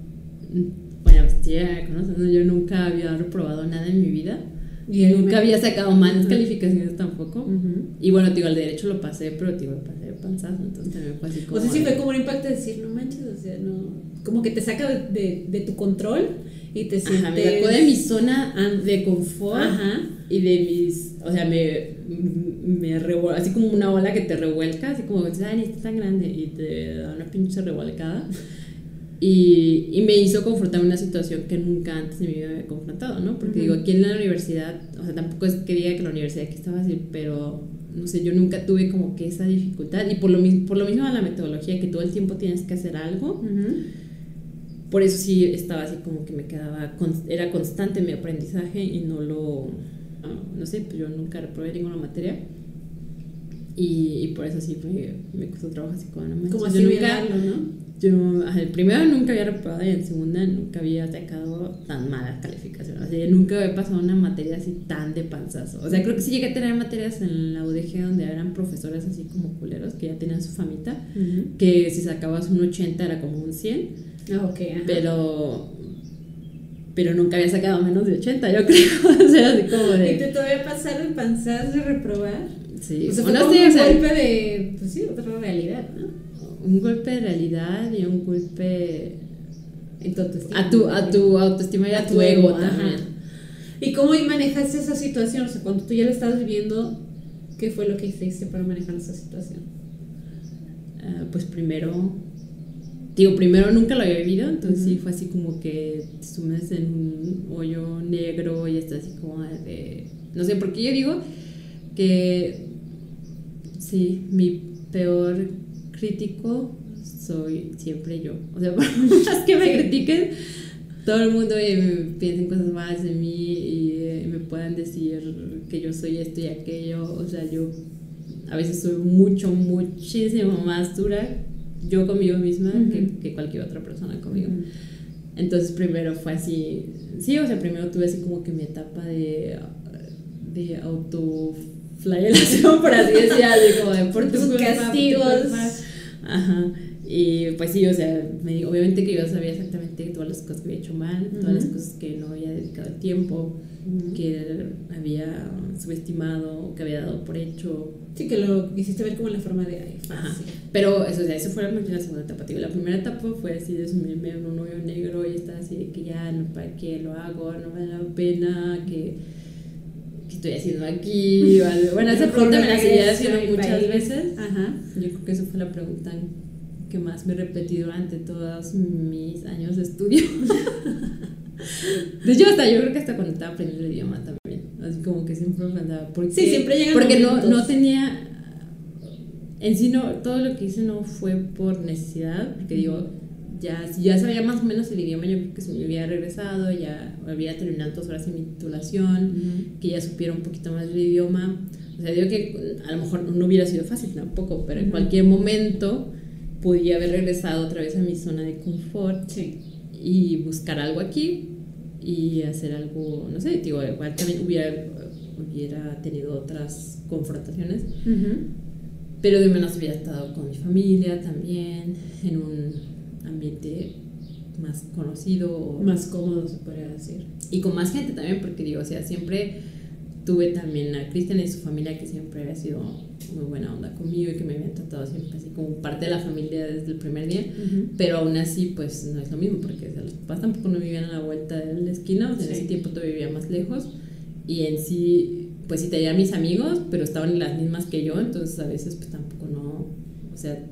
mm, bueno, pues ya conocen, yo nunca había reprobado nada en mi vida. Y nunca me- había sacado malas Ujú. calificaciones tampoco. Ujú. Y bueno, digo, el derecho lo pasé, pero digo, pasé de panzazo, entonces también fue así como... O sea, sí fue como un impacto de decir, no manches, o sea, no. Como que te saca de, de, de tu control y te sientes. Ajá, me sacó de mi zona de confort Ajá. y de mis, o sea, me, me revuelca, así como una ola que te revuelca, así como, ay, ni está tan grande y te da una pinche revolcada. Y, y me hizo confrontar una situación que nunca antes de mi vida había confrontado, ¿no? Porque Ujú. digo, aquí en la universidad, o sea, tampoco es que diga que la universidad aquí está fácil, pero no sé, yo nunca tuve como que esa dificultad. Y por lo, por lo mismo la metodología, que todo el tiempo tienes que hacer algo, Ujú. Por eso sí estaba así como que me quedaba, con- era constante mi aprendizaje y no lo, no, no sé, pues yo nunca reprobé ninguna materia. Y, y por eso sí me, me costó trabajo así como, no Como yo así nunca, mirarlo, ¿no? yo, primero nunca había reprobado y en segunda nunca había sacado tan malas calificaciones. O sea, yo nunca había pasado una materia así tan de panzazo. O sea, creo que sí llegué a tener materias en la UDG donde eran profesores así como culeros que ya tenían su famita, Ujú. que si sacabas un 80 era como un 100. Ok, ajá. Pero. Pero nunca había sacado menos de 80, yo creo. o sea, así como ¿Y de. te todavía pasaron panzas de reprobar? Sí, O sea, fue como un o sea, golpe de, pues sí, otra realidad, ¿no? un golpe de realidad y un golpe En tu autoestima. a tu, a tu autoestima y a, A tu tu ego ego, ajá. también. ¿Y cómo manejaste esa situación? O sea, cuando tú ya lo estabas viviendo, ¿qué fue lo que hiciste para manejar esa situación? Ah, pues primero. Digo, primero nunca lo había vivido, entonces sí fue así como que te sumes en un hoyo negro y estás así como de. No sé, porque yo digo que. Sí, mi peor crítico soy siempre yo. O sea, por más que me Sí. critiquen, todo el mundo eh, piensa en cosas malas de mí y eh, me puedan decir que yo soy esto y aquello. O sea, yo a veces soy mucho, muchísimo más dura yo conmigo misma que, cualquier otra persona conmigo. Entonces primero fue así, sí, o sea, primero tuve así como que mi etapa de, de autoflagelación, por así decirlo, como de por tu Tus castigos. culpa. Ajá. Y pues sí, o sea, me obviamente que yo sabía exactamente todas las cosas que había hecho mal, todas las Ujú. cosas que no había dedicado el tiempo, Ujú. que había subestimado, que había dado por hecho. Sí, que lo hiciste ver como en la forma de ay, Ajá. fácil. Pero eso, o sea, eso fue la segunda etapa. Digo, la primera etapa fue así de sumirme en un hoyo negro y estar así de que ya, no, ¿para qué lo hago? No vale la pena, que, que estoy haciendo aquí? Vale. Bueno, esa pregunta me la seguía haciendo muchas país. veces. Ajá. Yo creo que esa fue la pregunta que más me repetí durante todos mis años de estudio. De hecho, hasta yo creo que hasta cuando estaba aprendiendo el idioma también. Así como que siempre me pensaba, ¿por qué? Sí, siempre llegan Porque no, momentos. no tenía. En sí, no, todo lo que hice no fue por necesidad, porque digo, ya, ya sabía más o menos el idioma, yo creo que se me hubiera regresado, ya había terminado dos horas en mi titulación, que ya supiera un poquito más del idioma. O sea, digo que a lo mejor no hubiera sido fácil tampoco, pero en Ujú. cualquier momento podía haber regresado otra vez a mi zona de confort Sí. Y buscar algo aquí y hacer algo, no sé, digo, igual también hubiera, hubiera tenido otras confrontaciones, pero de menos había estado con mi familia también, en un ambiente más conocido. Más cómodo, se podría decir. Y con más gente también, porque digo, o sea, siempre tuve también a Cristian y su familia que siempre había sido muy buena onda conmigo y que me habían tratado siempre así como parte de la familia desde el primer día, pero aún así pues no es lo mismo porque los papás tampoco no vivían a la vuelta de la esquina, o sea, en ese tiempo todavía vivía más lejos. Y en sí pues sí tenía mis amigos, pero estaban las mismas que yo, entonces a veces pues tampoco no, o sea,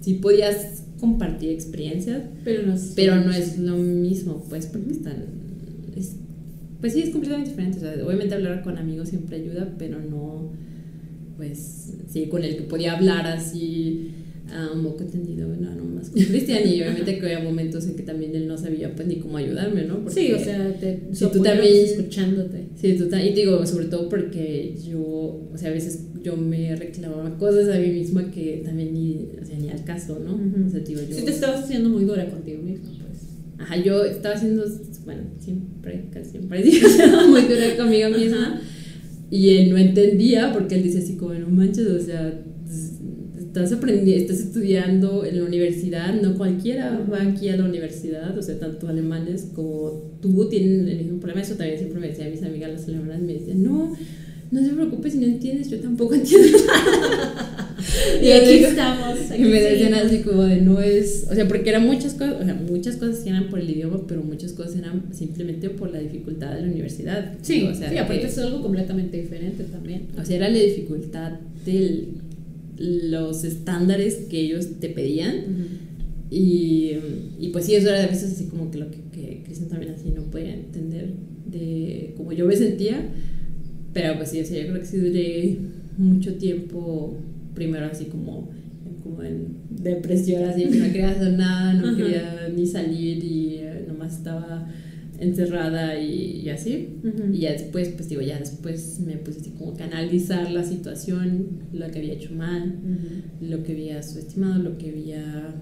sí podías compartir experiencias, pero no, pero no es lo mismo pues porque están... pues sí, es completamente diferente. O sea, obviamente hablar con amigos siempre ayuda, pero no pues sí, con el que podía hablar así a un poco entendido, no, no más con Cristian y obviamente que había momentos en que también él no sabía pues ni cómo ayudarme, ¿no? Porque sí, o sea, te, si tú también escuchándote. Sí, tú y digo, sobre todo porque yo, o sea, a veces yo me reclamaba cosas a mí misma que también ni, o sea, ni al caso, ¿no? O sea, digo, yo... Sí, te estabas haciendo muy dura contigo misma, pues. Ajá, yo estaba haciendo, bueno, siempre, casi siempre, muy dura conmigo misma. Y él no entendía porque él dice así como, no manches, o sea, estás aprendiendo, estás estudiando en la universidad, no cualquiera va aquí a la universidad, o sea, tanto alemanes como tú tienen el mismo problema. Eso también siempre me decían mis amigas las alemanas, me decían, no, no te preocupes si no entiendes, yo tampoco entiendo y aquí estamos. y me decían así como de no es, o sea, porque eran muchas cosas, o sea, muchas cosas eran por el idioma, pero muchas cosas eran simplemente por la dificultad de la universidad. Sí, o sea, sí, aparte es algo completamente diferente también. O sea, era la dificultad de los estándares que ellos te pedían. y, y, pues sí, eso era a veces así como que lo que, que Cristian también así no podía entender de cómo yo me sentía. Pero pues sí, o sea, yo creo que sí duré mucho tiempo primero así como, como en depresión, así que no quería hacer nada, no quería ni salir y eh, nomás estaba encerrada y, así. Y ya después, pues digo, ya después me puse así como que analizar la situación, lo que había hecho mal, lo que había subestimado, lo que había...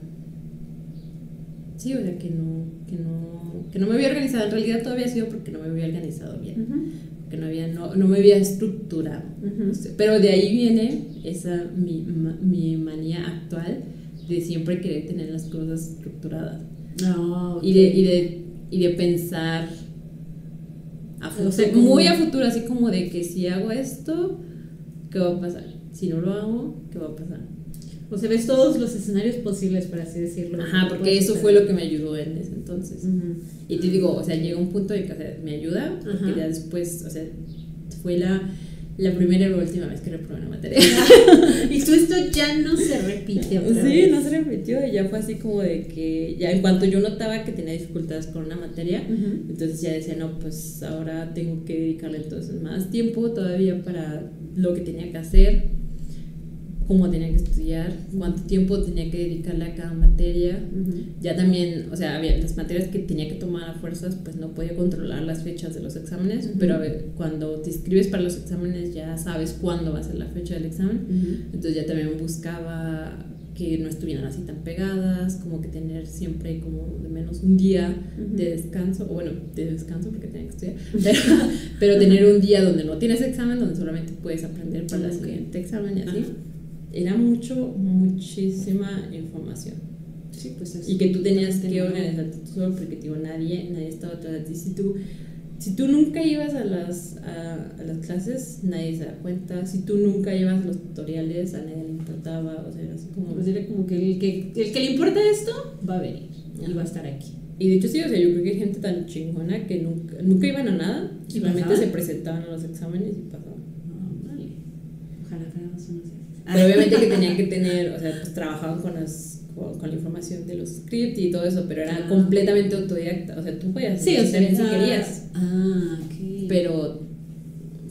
Sí, o sea, que no, que no, que no me había organizado. En realidad todavía ha sido porque no me había organizado bien que no, había, no, no me había estructurado. Pero de ahí viene esa mi, mi, manía actual de siempre querer tener las cosas estructuradas. Ah, y, de, y, de, y de pensar a futuro, muy a futuro, así como de que si hago esto, ¿qué va a pasar? Si no lo hago, ¿qué va a pasar? O sea, ves todos los escenarios posibles, por así decirlo. Ajá, porque eso fue lo que me ayudó en ese entonces. Y te digo, o sea, llega un punto de que me ayuda, porque ya después, o sea, fue la, la primera y la última vez que reprobé una materia. y tú esto ya no se repite otra Sí, no se repitió, y ya fue así como de que, ya en cuanto yo notaba que tenía dificultades con una materia, entonces ya decía, no, pues ahora tengo que dedicarle entonces más tiempo todavía para lo que tenía que hacer cómo tenía que estudiar, cuánto tiempo tenía que dedicarle a cada materia. Ya también, o sea, había las materias que tenía que tomar a fuerzas, pues no podía controlar las fechas de los exámenes, pero a ver, cuando te inscribes para los exámenes ya sabes cuándo va a ser la fecha del examen. Entonces ya también buscaba que no estuvieran así tan pegadas, como que tener siempre como de menos un día de descanso, o bueno, de descanso porque tenía que estudiar, pero, tener un día donde no tienes examen, donde solamente puedes aprender para el siguiente examen y así era mucho, muchísima información. Sí, pues y que tú tenías que organizarte tú solo porque digo, nadie, nadie estaba atrás de ti. Si tú, si tú nunca ibas a las, a, las clases, nadie se da cuenta. Si tú nunca ibas los tutoriales, a nadie le importaba. O sea, era así como... Pues era como que el, que el que le importa esto va a venir y va a estar aquí. Y de hecho sí, o sea, yo creo que hay gente tan chingona que nunca, nunca iban a nada, simplemente se presentaban a los exámenes y pasaban. No, vale. Ojalá fuéramos unos pero obviamente que tenían que tener, o sea, pues trabajaban con, las, con, la información de los scripts y todo eso, pero era ah. completamente autodidacta. O sea, tú podías sí, o sea, si querías. Ah, ok. Pero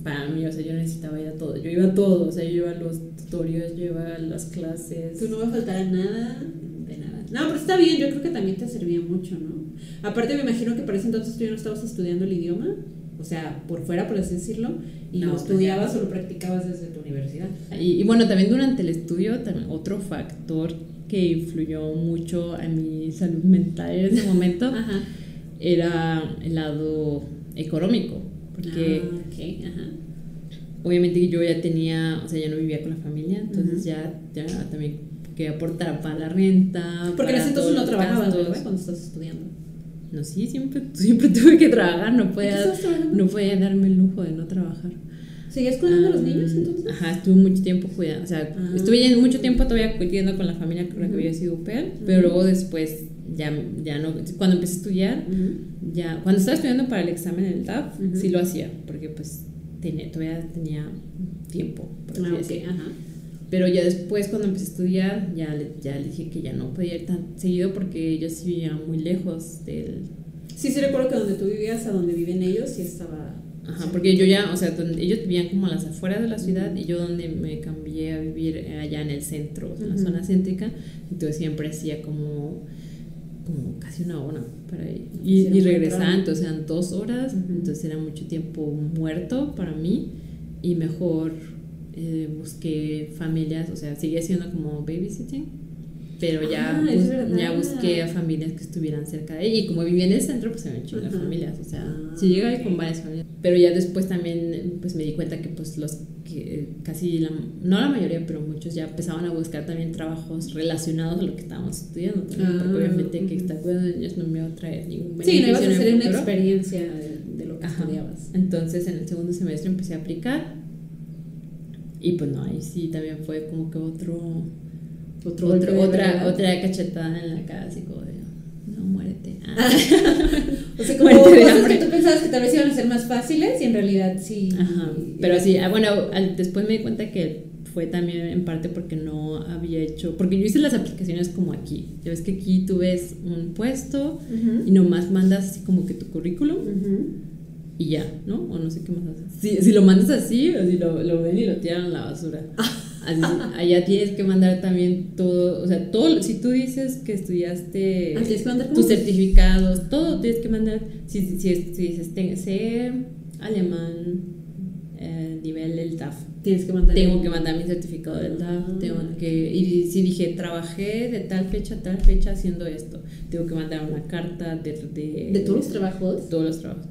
para mí, o sea, yo necesitaba ir a todo. Yo iba a todo, o sea, yo iba a los tutoriales, yo iba a las clases. Tú no me faltara nada de nada. No, pero está bien, yo creo que también te servía mucho, ¿no? Aparte, me imagino que para ese entonces tú ya no estabas estudiando el idioma o sea, por fuera, por así decirlo, y no, estudiabas o lo practicabas desde tu universidad. Y, bueno, también durante el estudio, también otro factor que influyó mucho en mi salud mental en ese momento era el lado económico, porque ah, ajá. obviamente yo ya tenía, o sea, ya no vivía con la familia, entonces ya, ya también que aportar para la renta. Porque en ese entonces no trabajabas. Cuando estás estudiando. No, sí, siempre, siempre tuve que trabajar, no ¿En qué podía, no podía darme el lujo de no trabajar. ¿Seguías cuidando a los Ah, niños entonces? Ajá, estuve mucho tiempo cuidando, o sea, Ah. estuve mucho tiempo todavía cuidando con la familia con la que había sido pair, pero luego después ya, ya no, cuando empecé a estudiar, ya, cuando estaba estudiando para el examen en el TAF, sí lo hacía, porque pues tenía, todavía tenía tiempo, por Ah, ok, decirlo. ajá. Pero ya después, cuando empecé a estudiar, ya le, ya le dije que ya no podía ir tan seguido porque yo sí vivía muy lejos del... Sí, sí recuerdo que donde tú vivías a donde viven ellos sí estaba... Ajá, porque yo ya, o sea, donde ellos vivían como a las afueras de la ciudad y yo donde me cambié a vivir era allá en el centro, en la Ujú. zona céntrica, entonces siempre hacía como, como casi una hora para ir. Y, y regresaba, entonces eran dos horas, Ujú. entonces era mucho tiempo muerto para mí y mejor eh, busqué familias, o sea, seguía siendo como babysitting. Pero ya, Ah, bus- ya busqué a familias que estuvieran cerca de ella. Y como vivía en el centro, pues había un chingo de Ajá. familias. O sea, Ah, sí llegaba ok. con varias familias. Pero ya después también pues me di cuenta que pues los que casi, la, no la mayoría, pero muchos ya empezaban a buscar también trabajos relacionados a lo que estábamos estudiando. también, Ah, porque obviamente que ujú. estar cuidando de niños no me iba a traer ningún Sí, no ibas a beneficio hacer una experiencia de, de lo que Ajá. estudiabas. Entonces en el segundo semestre empecé a aplicar. Y pues no, ahí sí también fue como que otro, Otro otro- otra, otra cachetada en la cara, así como de, no, muérete. Ah. O sea, como cosas que tú pensabas que tal vez iban a ser más fáciles y en realidad sí. Ajá, pero sí, ah, bueno, al- después me di cuenta que fue también en parte porque no había hecho, porque yo hice las aplicaciones como aquí, ya ves que aquí tú ves un puesto y nomás mandas así como que tu currículum Ujú. Y ya, ¿no? O no sé qué más haces. Si, si lo mandas así, así lo, lo ven y lo tiran a la basura. Así, allá tienes que mandar también todo, o sea, todo, si tú dices que estudiaste Ah, que tus certificados, todo tienes que mandar, si, si, si, si dices, "Te- sé alemán, eh, nivel del TAF, Tienes que mandar. tengo que mandar mi certificado del TAF, Ah, tengo que, y si dije, trabajé de tal fecha a tal fecha haciendo esto, tengo que mandar una carta de... De, ¿De todos los trabajos? de todos los trabajos.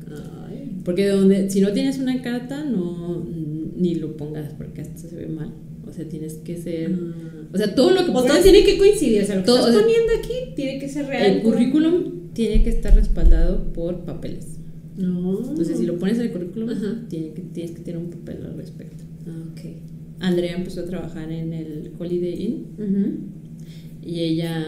Ay. Porque de donde, si no tienes una carta, no ni lo pongas porque hasta se ve mal. O sea, tienes que ser. Ah. O sea, todo lo que O pones- tiene que coincidir, o sea, lo que Todo, estás o sea, poniendo aquí tiene que ser real. el currículum tiene que estar respaldado por papeles. No. Entonces, si lo pones en el currículum, Ajá. tiene que, tienes que tener un papel al respecto. Ah, ok. Andrea empezó a trabajar en el Holiday Inn Ujú. Y ella,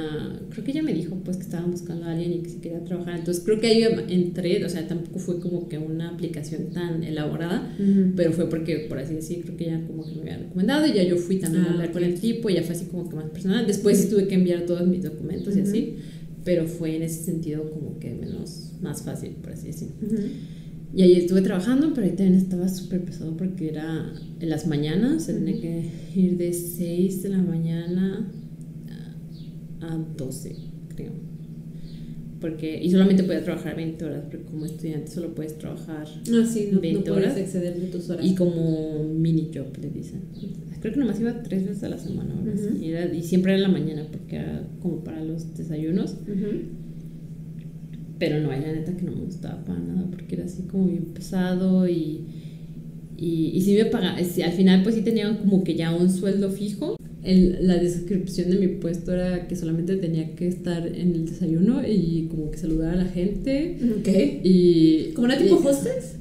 creo que ella me dijo pues que estaban buscando a alguien y que si quería trabajar. Entonces, creo que ahí entré, o sea, tampoco fue como que una aplicación tan elaborada. Ujú. pero fue porque, por así decir, creo que ya como que me habían recomendado y ya yo fui también a Ah, hablar con el tipo y ya fue así como que más personal. Después sí tuve que enviar todos mis documentos y Ujú. así, pero fue en ese sentido como que menos, más fácil, por así decir. Ujú. Y ahí estuve trabajando, pero ahí también estaba súper pesado porque era en las mañanas, se tenía que ir de 6 de la mañana a, a 12, creo. Porque, y solamente podía trabajar 20 horas, porque como estudiante solo puedes trabajar Ah, sí, no, no 20 puedes horas. exceder de tus horas. y como mini job, le dicen. Creo que nomás iba tres veces a la semana. y, era- y siempre era en la mañana porque era como para los desayunos. Pero no, la neta que no me gustaba para nada porque era así como bien pesado y, y, y sí me pagaba. al final, pues sí tenía como que ya un sueldo fijo. El- la descripción de mi puesto era que solamente tenía que estar en el desayuno y como que saludar a la gente. Ok. Y, ¿Como una tipo hostess?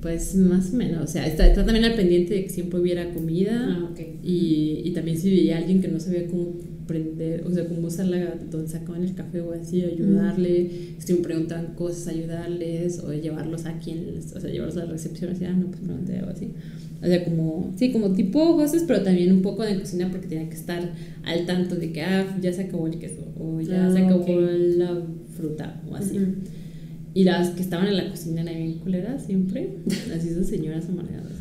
Pues más o menos, o sea, está, está también al pendiente de que siempre hubiera comida Ah, y, y también si veía a alguien que no sabía cómo prender, o sea, cómo usar la, donde sacaban el café o así, ayudarle, si me preguntaban cosas, ayudarles o llevarlos a quien, o sea, llevarlos a la recepción, así, ah, no, pues pregunté o así. O sea, como, sí, como tipo hostes, pero también un poco de cocina porque tenía que estar al tanto de que, ah, ya se acabó el queso o ya Ah, se acabó ok. la fruta o así. Ujú. Y las que estaban en la cocina eran bien culeras siempre. Así esas señoras amargadas.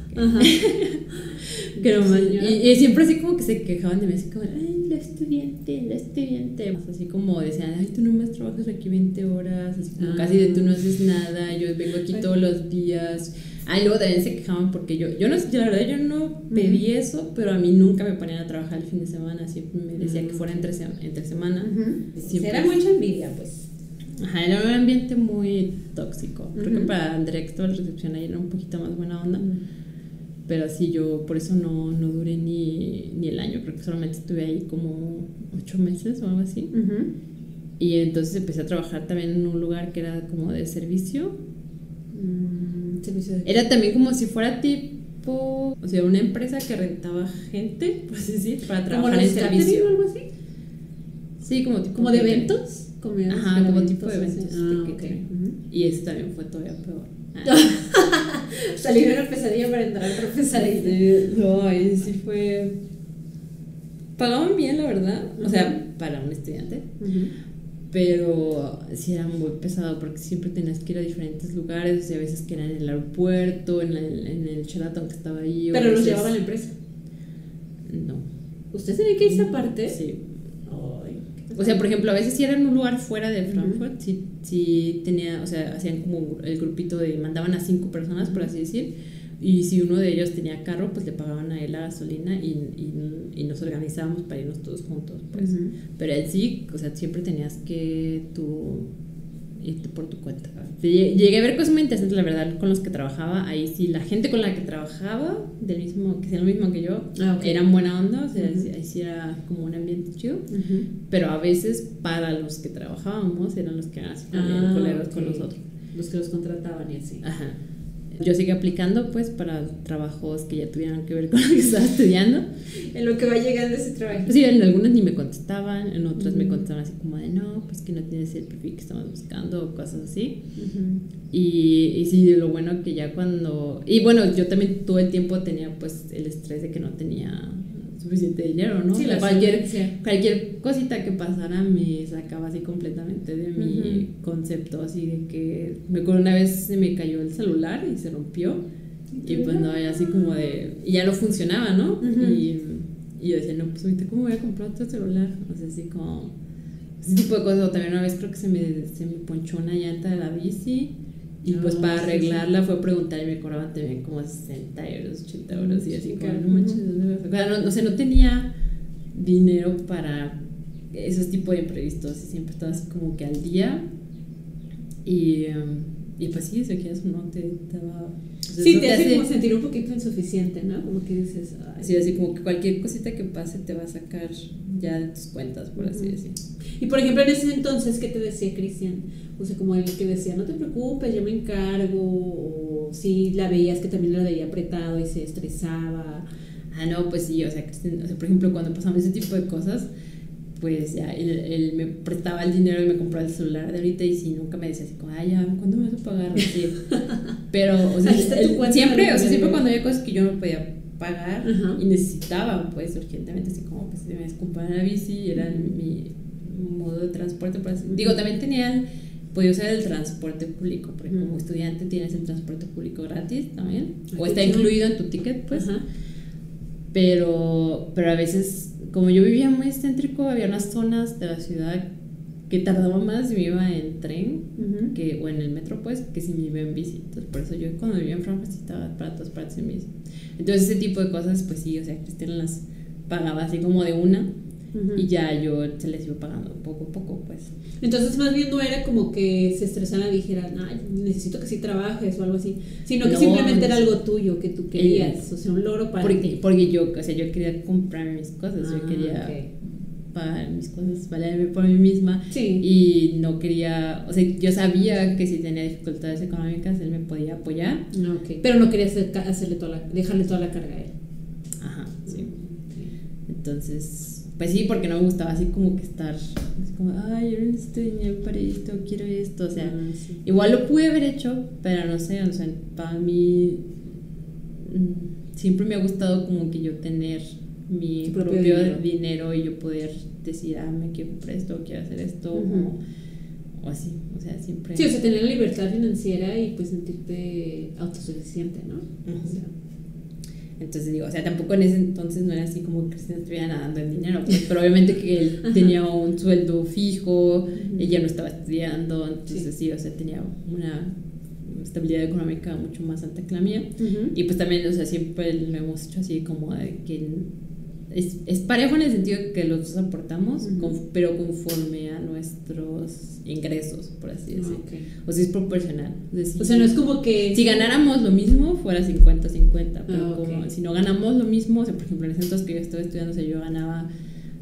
Que, Ajá. y, y siempre así como que se quejaban de mí, así como, ay, la estudiante, la estudiante. Así como decían, ay, tú nomás trabajas aquí 20 horas, así como Ah. casi de tú no haces nada, yo vengo aquí todos los días. Ah, y luego también se quejaban porque yo, yo no sé, la verdad yo no pedí eso, pero a mí nunca me ponían a trabajar el fin de semana, siempre me decía que fuera entre, se- entre semana. Era mucha envidia, pues. Ajá, era un ambiente muy tóxico. Creo que para Andrea, que estaba en recepción ahí era un poquito más buena onda. pero así yo, por eso no, no duré ni, ni el año, creo que solamente estuve ahí como ocho meses o algo así. Y entonces empecé a trabajar también en un lugar que era como de servicio. Mm, servicio de- Era también como si fuera tipo, o sea, una empresa que rentaba gente, por así decir, para ¿Como trabajar en servicio. o algo así? Sí, como tipo ¿Como de eventos? Como Ajá, como tipo de eventos Ah. Y ese también fue todavía peor. Ah. Salir de una pesadilla para entrar a otra pesadilla. No, ahí sí fue. Pagaban bien, la verdad. O sea, para un estudiante. Ujú. Pero sí era muy pesado porque siempre tenías que ir a diferentes lugares. O sea, a veces que era en el aeropuerto, en, el- en el Sheraton que estaba ahí. Pero los veces- llevaba la empresa. No. ¿Usted tenía que irse aparte? Sí. Ay, qué O sea, por ejemplo, a veces si era en un lugar fuera de. Frankfurt, sí, sí tenía, o sea, hacían como el grupito de, mandaban a cinco personas, por así decir, y si uno de ellos tenía carro, pues le pagaban a él la gasolina y, y, y nos organizábamos para irnos todos juntos, pues. Ujú. Pero él sí, o sea, siempre tenías que tú irte por tu cuenta. Lle- Llegué a ver cosas muy interesantes, la verdad, con los que trabajaba. Ahí sí, la gente con la que trabajaba, del mismo, que sea lo mismo que yo, Ah, ok. eran buena onda, o sea, Ujú. ahí sí era como un ambiente chido. Ujú. Pero a veces para los que trabajábamos eran los que eran así Ah, coleros con nosotros. Los que los contrataban y así. Ajá. Yo seguí aplicando pues para trabajos que ya tuvieran que ver con lo que estaba estudiando. En lo que va llegando ese trabajo. Pues sí, en algunas ni me contestaban, en otras me Ujú. contestaban así como de no, pues que no tienes el perfil que estamos buscando o cosas así. Ujú. Y, y sí, lo bueno que ya cuando... Y bueno, yo también todo el tiempo tenía pues el estrés de que no tenía suficiente dinero, ¿no? Sí, la cualquier, cualquier cosita que pasara me sacaba así completamente de mi concepto, así de que me acuerdo una vez se me cayó el celular y se rompió y pues no, ya así como de... Y ya no funcionaba, ¿no? Y, y yo decía, no, pues ahorita cómo voy a comprar otro celular, o sea, así como... Ese tipo de cosas, o también una vez creo que se me, se me ponchó una llanta de la bici y pues Ah, para sí, sí. arreglarla fue preguntar y me cobraban también como 60 euros, 80 euros y así Sí, como, no manches, ¿dónde voy a sacar? No, o sea, no tenía dinero para esos tipos de imprevistos y siempre estaba así como que al día y, um, y pues sí, si quieres o no te, te sea, Sí, te hace como sentir un poquito insuficiente, ¿no? Como que dices, ay. Así, así como que cualquier cosita que pase te va a sacar ya de tus cuentas, por así Ujú. decir. Y por ejemplo, en ese entonces, ¿qué te decía Cristian? O sea, como el que decía, no te preocupes, yo me encargo, o si la veías que también la veía apretado y se estresaba. Ah, no, pues sí, o sea, Cristian, o sea, por ejemplo, cuando pasamos ese tipo de cosas, pues ya él, él me prestaba el dinero y me compraba el celular de ahorita y si nunca me decía así como, ay, ya, ¿cuándo me vas a pagar? Así. Pero, o sea, él siempre, o sea, siempre cuando había cosas que yo no podía pagar Ajá. y necesitaba, pues, urgentemente, así como, pues, me comprar la bici, era mi, mi modo de transporte, Digo, también tenía podía usar el transporte público, porque como estudiante tienes el transporte público gratis también, Ah, o está incluido en tu ticket, pues. Ajá. Pero, pero a veces, como yo vivía muy céntrico, había unas zonas de la ciudad que tardaba más si me iba en tren Ujú. que, o en el metro, pues, que si me iba en bici. Entonces, por eso yo cuando vivía en sí estaba para todas partes en bici. Entonces, ese tipo de cosas, pues sí, o sea, Cristian las pagaba así como de una Ujú. y ya yo se les iba pagando poco a poco, pues. Entonces, más bien no era como que se estresaran y dijeran, ay, necesito que sí trabajes o algo así, sino que No, simplemente era no. algo tuyo que tú querías, o sea, un logro para Porque, ti. porque yo, o sea, yo quería comprar mis cosas, Ah, yo quería ok. pagar mis cosas, valerme por mí misma. Sí. y no quería, o sea, yo sabía que si tenía dificultades económicas él me podía apoyar. Ah, ok. Pero no querías hacer- hacerle toda la, dejarle toda la carga a él. Ajá, sí. Entonces, pues sí, porque no me gustaba así como que estar, así como, ay, yo necesito dinero para esto, quiero esto, o sea, Ah, sí. igual lo pude haber hecho, pero no sé, o sea, para mí mm, siempre me ha gustado como que yo tener mi propio propio, dinero. dinero. y yo poder decir, ah, me quiero comprar esto, quiero hacer esto, o, o así, o sea, siempre... Sí, o sea, tener la libertad financiera y pues sentirte autosuficiente, ¿no? O sea, Entonces digo, o sea, tampoco en ese entonces no era así como que Cristian estuviera nadando en dinero, pues, pero obviamente que él tenía un sueldo fijo, ella no estaba estudiando, entonces sí. o sea, tenía una estabilidad económica mucho más alta que la mía. Y pues también, o sea, siempre lo hemos hecho así como de que es, es parejo en el sentido que los dos aportamos, con- pero conforme a nuestros ingresos, por así decirlo. Ok. O sea, es proporcional. O sea, no es como que. si ganáramos lo mismo, fuera 50-50, pero Ah, ok. como si no ganamos lo mismo, o sea, por ejemplo, en el centro que yo estoy estudiando, o sea, yo ganaba,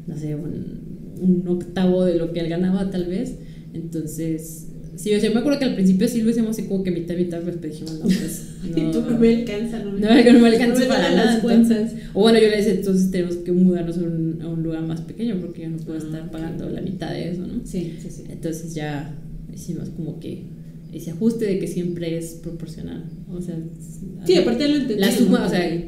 no sé, un, un octavo de lo que él ganaba tal vez, entonces, sí, o sea, me acuerdo que al principio sí lo hicimos así como que mitad, mitad, pues dijimos, no, pues, Y no, tú no me alcanza, ¿no? no, que no me alcanza No me para nada. entonces- o bueno, yo le decía, entonces tenemos que mudarnos a un, a un lugar más pequeño porque yo no puedo Ah, estar pagando la mitad de eso, ¿no? Sí, sí, sí. Entonces ya hicimos como que ese ajuste de que siempre es proporcional. O sea, Sí, aparte lo entendí. la suma, ¿no? o sea,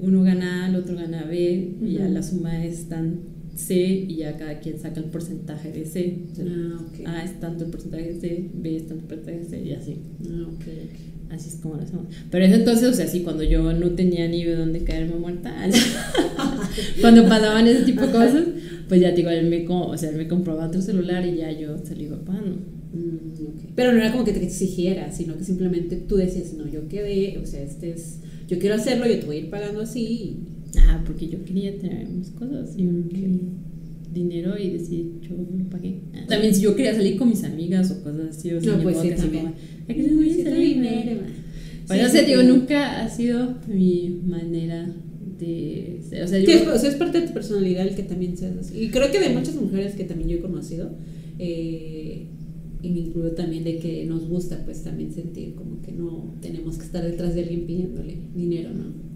uno gana A, el otro gana B, y ya la suma es tan C y ya cada quien saca el porcentaje de C. O sea, Ah, ok. A es tanto el porcentaje de C, B es tanto el porcentaje de C y así. Ah, ok, ok. Así es como lo hacemos. Pero eso entonces, o sea, sí, cuando yo no tenía ni de dónde caerme muerta, cuando pasaban ese tipo de cosas, pues ya digo, él me, o sea, él me compraba otro celular y ya yo iba pagando. Mm, ok. Pero no era como que te exigiera, sino que simplemente tú decías, no, yo quedé, o sea, este es, yo quiero hacerlo, yo te voy a ir pagando así. Ah, porque yo quería tener mis cosas y mi dinero y decir, yo lo pagué. Ah, También si yo quería salir con mis amigas o cosas así, o sea, No, pues sí, también. como, "Ay, que vaya a salir, dinero, ¿no?". ma. Bueno, Sí, o sea, digo, nunca ha sido mi manera de... O sea, yo... Sí, es, o sea, es parte de tu personalidad el que también seas así. Y creo que de muchas mujeres que también yo he conocido, eh, y me incluyo también de que nos gusta pues también sentir como que no tenemos que estar detrás de alguien pidiéndole dinero, ¿no?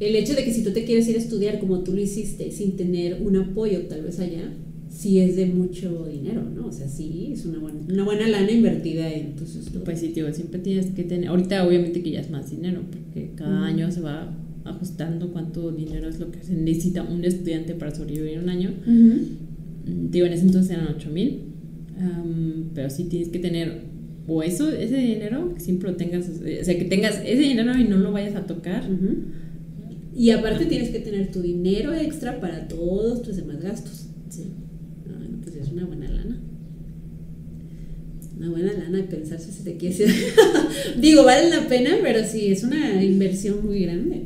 El hecho de que si tú te quieres ir a estudiar como tú lo hiciste sin tener un apoyo tal vez allá, sí es de mucho dinero, ¿no? O sea, sí es una buena, una buena lana invertida en tus estudios. Pues sí, tío, siempre tienes que tener. Ahorita, obviamente, que ya es más dinero, porque cada año se va ajustando cuánto dinero es lo que se necesita un estudiante para sobrevivir un año. Ujú. Mm, Digo, en ese entonces eran 8 mil, pero sí tienes que tener o eso, ese dinero, que siempre lo tengas, o sea, que tengas ese dinero y no lo vayas a tocar. Y aparte tienes que tener tu dinero extra para todos tus demás gastos. Sí. Bueno, pues es una buena lana. Una buena lana pensar si se te quiere. Digo, vale la pena, pero sí, es una inversión muy grande.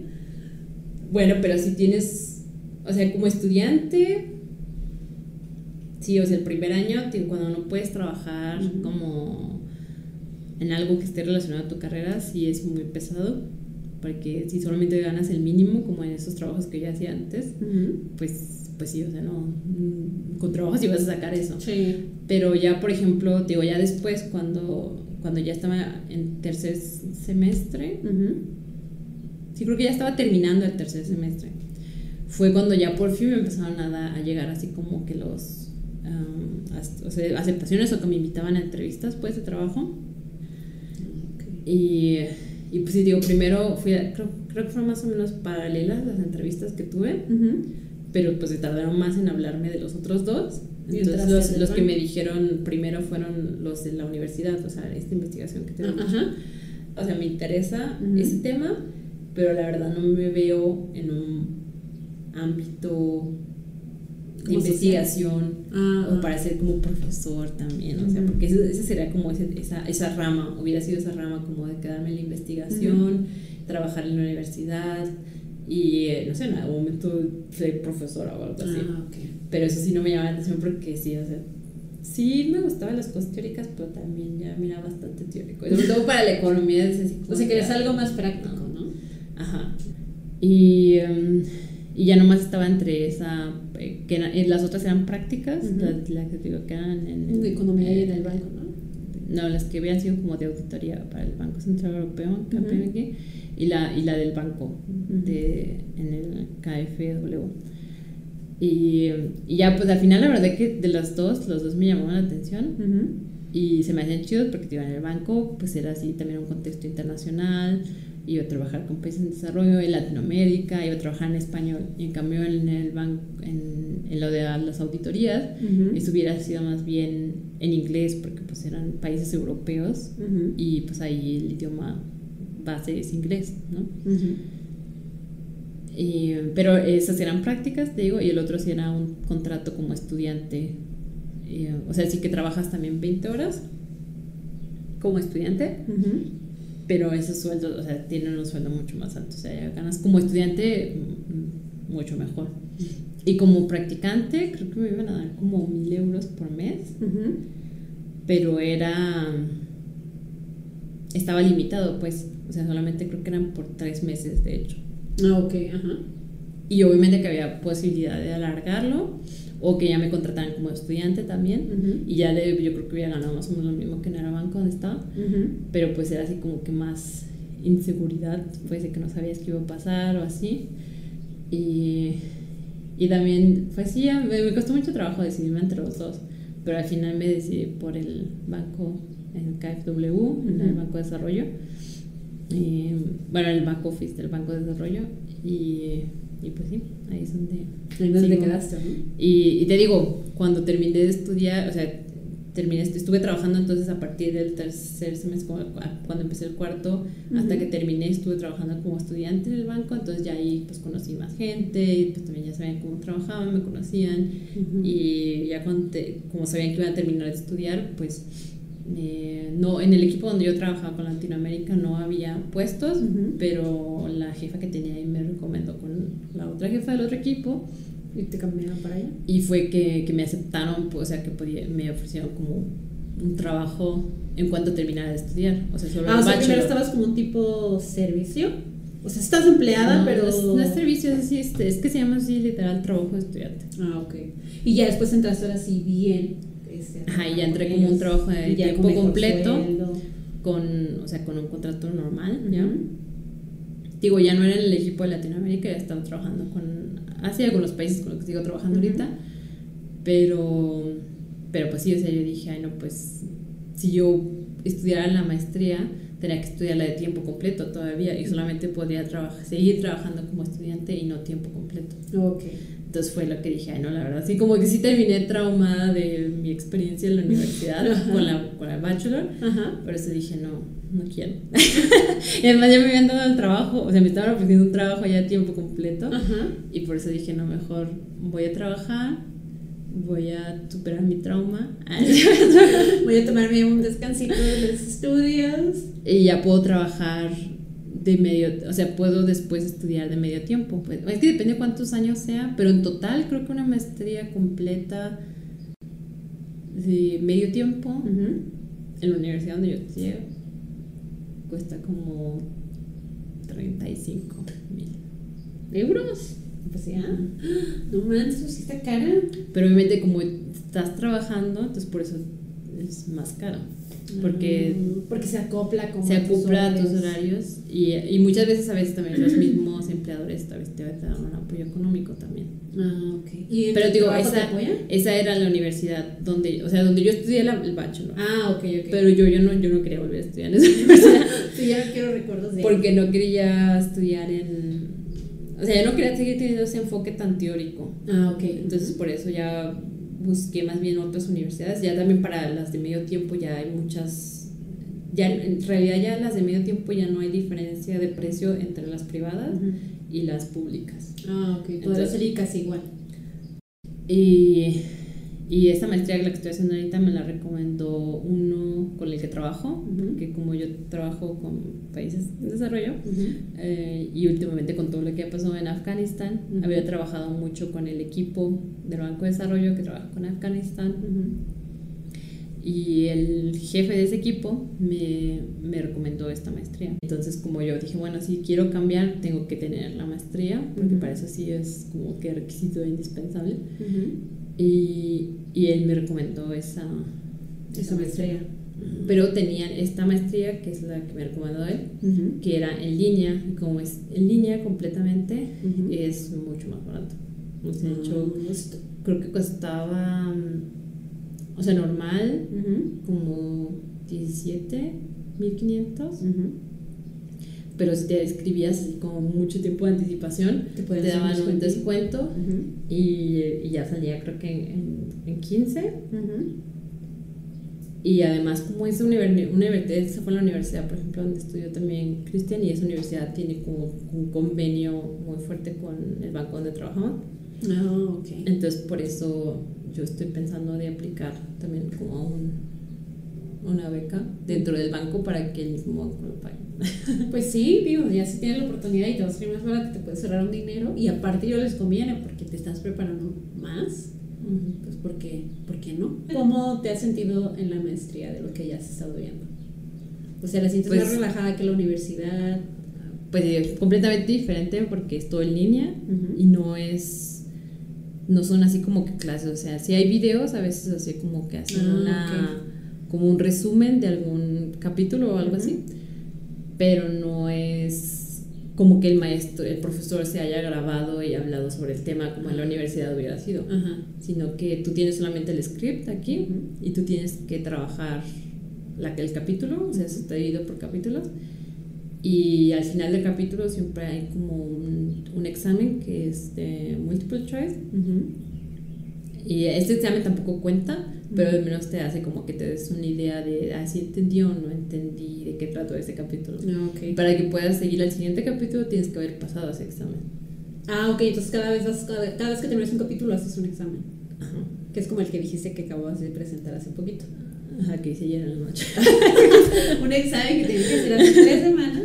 Bueno, pero si tienes, o sea, como estudiante, sí, o sea, el primer año, cuando no puedes trabajar como en algo que esté relacionado a tu carrera, sí es muy pesado, porque si solamente ganas el mínimo, como en esos trabajos que yo hacía antes, pues, pues sí, o sea, no, mm, con trabajo sí vas a sacar eso. Sí. Pero ya, por ejemplo, digo, ya después, cuando, cuando ya estaba en tercer semestre, sí creo que ya estaba terminando el tercer semestre, fue cuando ya por fin me empezaron a, da- a llegar así como que los, as- o sea, aceptaciones o que me invitaban a entrevistas pues de trabajo. Y, y pues sí, digo, primero fui, a- creo, creo que fueron más o menos paralelas las entrevistas que tuve, pero pues se tardaron más en hablarme de los otros dos. Entonces los, los que me dijeron primero fueron los de la universidad, o sea, esta investigación que tenemos. Ajá. O sea, me interesa ese tema, pero la verdad no me veo en un ámbito de investigación Ah, o para ser como profesor también, o sea, Ujú. porque ese, ese sería como ese- esa, esa rama, hubiera sido esa rama como de quedarme en la investigación, trabajar en la universidad y, eh, no sé, en algún momento ser profesora o algo así. Ah, ok. Pero eso sí no me llama la atención porque sí, o sea, sí me gustaban las cosas teóricas, pero también ya mira bastante teórico. Sobre todo para la economía es así O sea, que es algo más práctico, ¿no? Ajá. Y, em, y ya nomás estaba entre esa, eh, que era- eh, las otras eran prácticas, Ujú. las las que digo que eran en... De economía y en el eh, banco, ¿no? No, las que habían sido como de auditoría para el Banco Central Europeo, Ujú. KPMG, y, la, y la del banco Ujú. de, en el KFW. Y, y ya, pues al final la verdad que de las dos, los dos me llamaban la atención y se me hacían chidos porque iba en el banco, pues era así también un contexto internacional, iba a trabajar con países en desarrollo, en Latinoamérica, iba a trabajar en español. Y en cambio en el banco, en, en lo de las auditorías, Ujú. eso hubiera sido más bien en inglés porque pues eran países europeos y pues ahí el idioma base es inglés, ¿no? Y, pero esas eran prácticas, te digo, y el otro sí era un contrato como estudiante. Y, o sea, sí que trabajas también 20 horas como estudiante. Pero esos sueldos, o sea, tienen un sueldo mucho más alto. O sea, ya ganas como estudiante mucho mejor. Y como practicante, creo que me iban a dar como mil euros por mes, pero era. Estaba limitado, pues. O sea, solamente creo que eran por tres meses, de hecho. Ah, ok, ajá. Y obviamente que había posibilidad de alargarlo o que ya me contrataran como estudiante también. Y ya le, yo creo que hubiera ganado más o menos lo mismo que en el banco donde estaba. Pero pues era así como que más inseguridad, pues de que no sabías qué iba a pasar o así. Y, y también, pues sí, me, me, costó mucho trabajo decidirme entre los dos, pero al final me decidí por el banco, el KFW, el Banco de Desarrollo. Y, bueno, el back office del Banco de Desarrollo. Y, y pues sí, ahí es donde... Ahí donde te quedaste, ¿no? Y, y te digo, cuando terminé de estudiar, o sea, terminé, estuve trabajando entonces a partir del tercer semestre, cuando empecé el cuarto, hasta que terminé, estuve trabajando como estudiante en el banco, entonces ya ahí pues conocí más gente, y pues también ya sabían cómo trabajaban, me conocían, y ya cuando como sabían que iba a terminar de estudiar, pues eh, no, en el equipo donde yo trabajaba con Latinoamérica no había puestos, pero la jefa que tenía ahí me recomendó con la otra jefa del otro equipo ¿Y te cambiaron para allá? Y fue que, que me aceptaron, pues, o sea, que podía, me ofrecieron como un trabajo en cuanto terminara de estudiar. O sea, solo ah, o sea, primero estabas como un tipo servicio. O sea, estás empleada, pero. No es, no es servicio, es, así, es, es, que se llama así literal trabajo de estudiante. Ah, ok. Y ya después entraste ahora sí bien. Ajá, y ya entré como un trabajo de tiempo completo. Con, o sea, con un contrato normal, ¿ya? Digo, ya no era en el equipo de Latinoamérica, ya estaba trabajando con así con los países con los que sigo trabajando ahorita, pero, pero pues sí, o sea, yo dije, ay no, pues si yo estudiara la maestría, tenía que estudiarla de tiempo completo todavía y solamente podía trabajar, seguir trabajando como estudiante y no tiempo completo. Okay. Entonces fue lo que dije, ay no, la verdad, sí, como que sí terminé traumada de mi experiencia en la universidad con la, con la bachelor, Ajá. por eso dije, no, no quiero. y además ya me habían dado el trabajo, o sea, me estaban ofreciendo un trabajo ya a tiempo completo, Ajá. y por eso dije, no, mejor voy a trabajar, voy a superar mi trauma, voy a tomarme un descansito de los estudios. Y ya puedo trabajar de medio, o sea, puedo después estudiar de medio tiempo. Pues, es que depende de cuántos años sea, pero en total creo que una maestría completa de medio tiempo uh -huh. en la universidad donde yo estudié cuesta como 35 mil euros. Pues ya, no manches, sí está cara. Pero obviamente como estás trabajando, entonces por eso es más caro porque, porque se acopla se acopla a tus horarios y, y, muchas veces a veces también los mismos empleadores a veces te, te dan un apoyo económico también. Ah ok. ¿Y pero digo esa, esa era la universidad donde o sea donde yo estudié la, el bachelor. Ah ok ok. Pero yo, yo no yo no quería volver a estudiar en esa universidad. Sí ya no quiero recuerdos de porque no quería estudiar en o sea yo no quería seguir teniendo ese enfoque tan teórico. Ah ok. Entonces por eso ya busqué más bien otras universidades. Ya también para las de medio tiempo ya hay muchas, ya en realidad ya las de medio tiempo ya no hay diferencia de precio entre las privadas uh -huh. y las públicas. Ah, ok. Sería casi igual. Y, y esta maestría la que estoy haciendo ahorita me la recomendó uno con el que trabajo, uh -huh. que como yo trabajo con países en desarrollo uh -huh. eh, y últimamente con todo lo que ha pasado en Afganistán, había trabajado mucho con el equipo del Banco de Desarrollo que trabaja con Afganistán. Y el jefe de ese equipo me, me, recomendó esta maestría. Entonces, como yo dije, bueno, si quiero cambiar, tengo que tener la maestría, porque para eso sí es como que requisito indispensable. Y, y, él me recomendó esa, esa, esa maestría. maestría. Pero tenían esta maestría, que es la que me recomendó él, que era en línea. Y como es en línea completamente, es mucho más barato. O sea, de hecho, creo que costaba, o sea, normal, como 17, 1500. Uh -huh. Pero si te escribías como mucho tiempo de anticipación, te, te daban un descuento uh -huh. y, y, ya salía creo que en, en 15. Y además, como esa universidad, esa fue la universidad, por ejemplo, donde estudió también Cristian, y esa universidad tiene como un convenio muy fuerte con el banco donde trabajaba. Oh, okay. Entonces, por eso yo estoy pensando de aplicar también como a un, una beca dentro del banco para que el mismo banco lo pague. Pues sí, digo, ya si tienes la oportunidad y te vas a salir más barato, te puedes cerrar un dinero y aparte yo les conviene porque te estás preparando más, pues ¿por qué, ¿por qué no? ¿Cómo te has sentido en la maestría de lo que ya has estado viendo? O sea, ¿la sientes más Pues- relajada que la universidad? Pues eh, completamente diferente porque es todo en línea y no es no son así como que clases, o sea, si hay videos a veces así como que hacen Ah, una como un resumen de algún capítulo o algo Ujú. así, pero no es como que el maestro, el profesor se haya grabado y hablado sobre el tema como en la universidad hubiera sido, Ajá. sino que tú tienes solamente el script aquí Ujú. y tú tienes que trabajar la, el capítulo, o sea, eso está dividido por capítulos. Y al final del capítulo siempre hay como un, un examen que es de multiple choice. Ujú. Y este examen tampoco cuenta, pero al menos te hace como que te des una idea de ah, si entendí o no entendí de qué trató ese capítulo. Ah, ok. Para que puedas seguir al siguiente capítulo tienes que haber pasado ese examen. Ah, ok, entonces cada vez, vas- cada, cada vez que terminas un capítulo haces un examen, Ajá. que es como el que dijiste que acabas de presentar hace poquito. Ajá, que hice ayer en la noche. un examen que tienes que hacer hace tres semanas.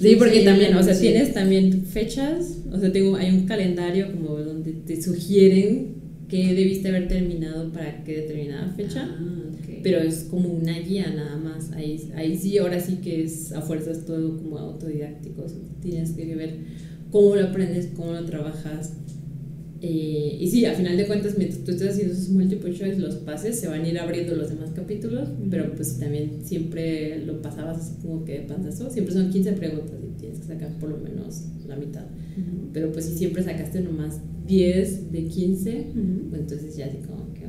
Sí, porque Sí, también, o sea, tienes también fechas, o sea, tengo, hay un calendario como donde te sugieren que debiste haber terminado para qué determinada fecha, Ah, ok. pero es como una guía nada más. Ahí, ahí sí, ahora sí que es a fuerzas todo como autodidáctico, o sea, tienes que ver cómo lo aprendes, cómo lo trabajas. Eh, y sí, a final de cuentas, mientras tú estés haciendo esos multiple choice, los pases, se van a ir abriendo los demás capítulos, pero pues también siempre lo pasabas así como que de panzazo. Siempre son 15 preguntas y tienes que sacar por lo menos la mitad. Pero pues si siempre sacaste nomás 10 de 15, Ujú. pues entonces ya así como que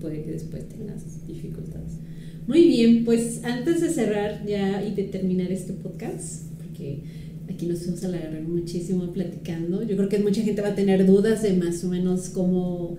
puede que después tengas dificultades. Muy bien, pues antes de cerrar ya y de terminar este podcast, porque aquí nos vamos a alargar muchísimo platicando, yo creo que mucha gente va a tener dudas de más o menos cómo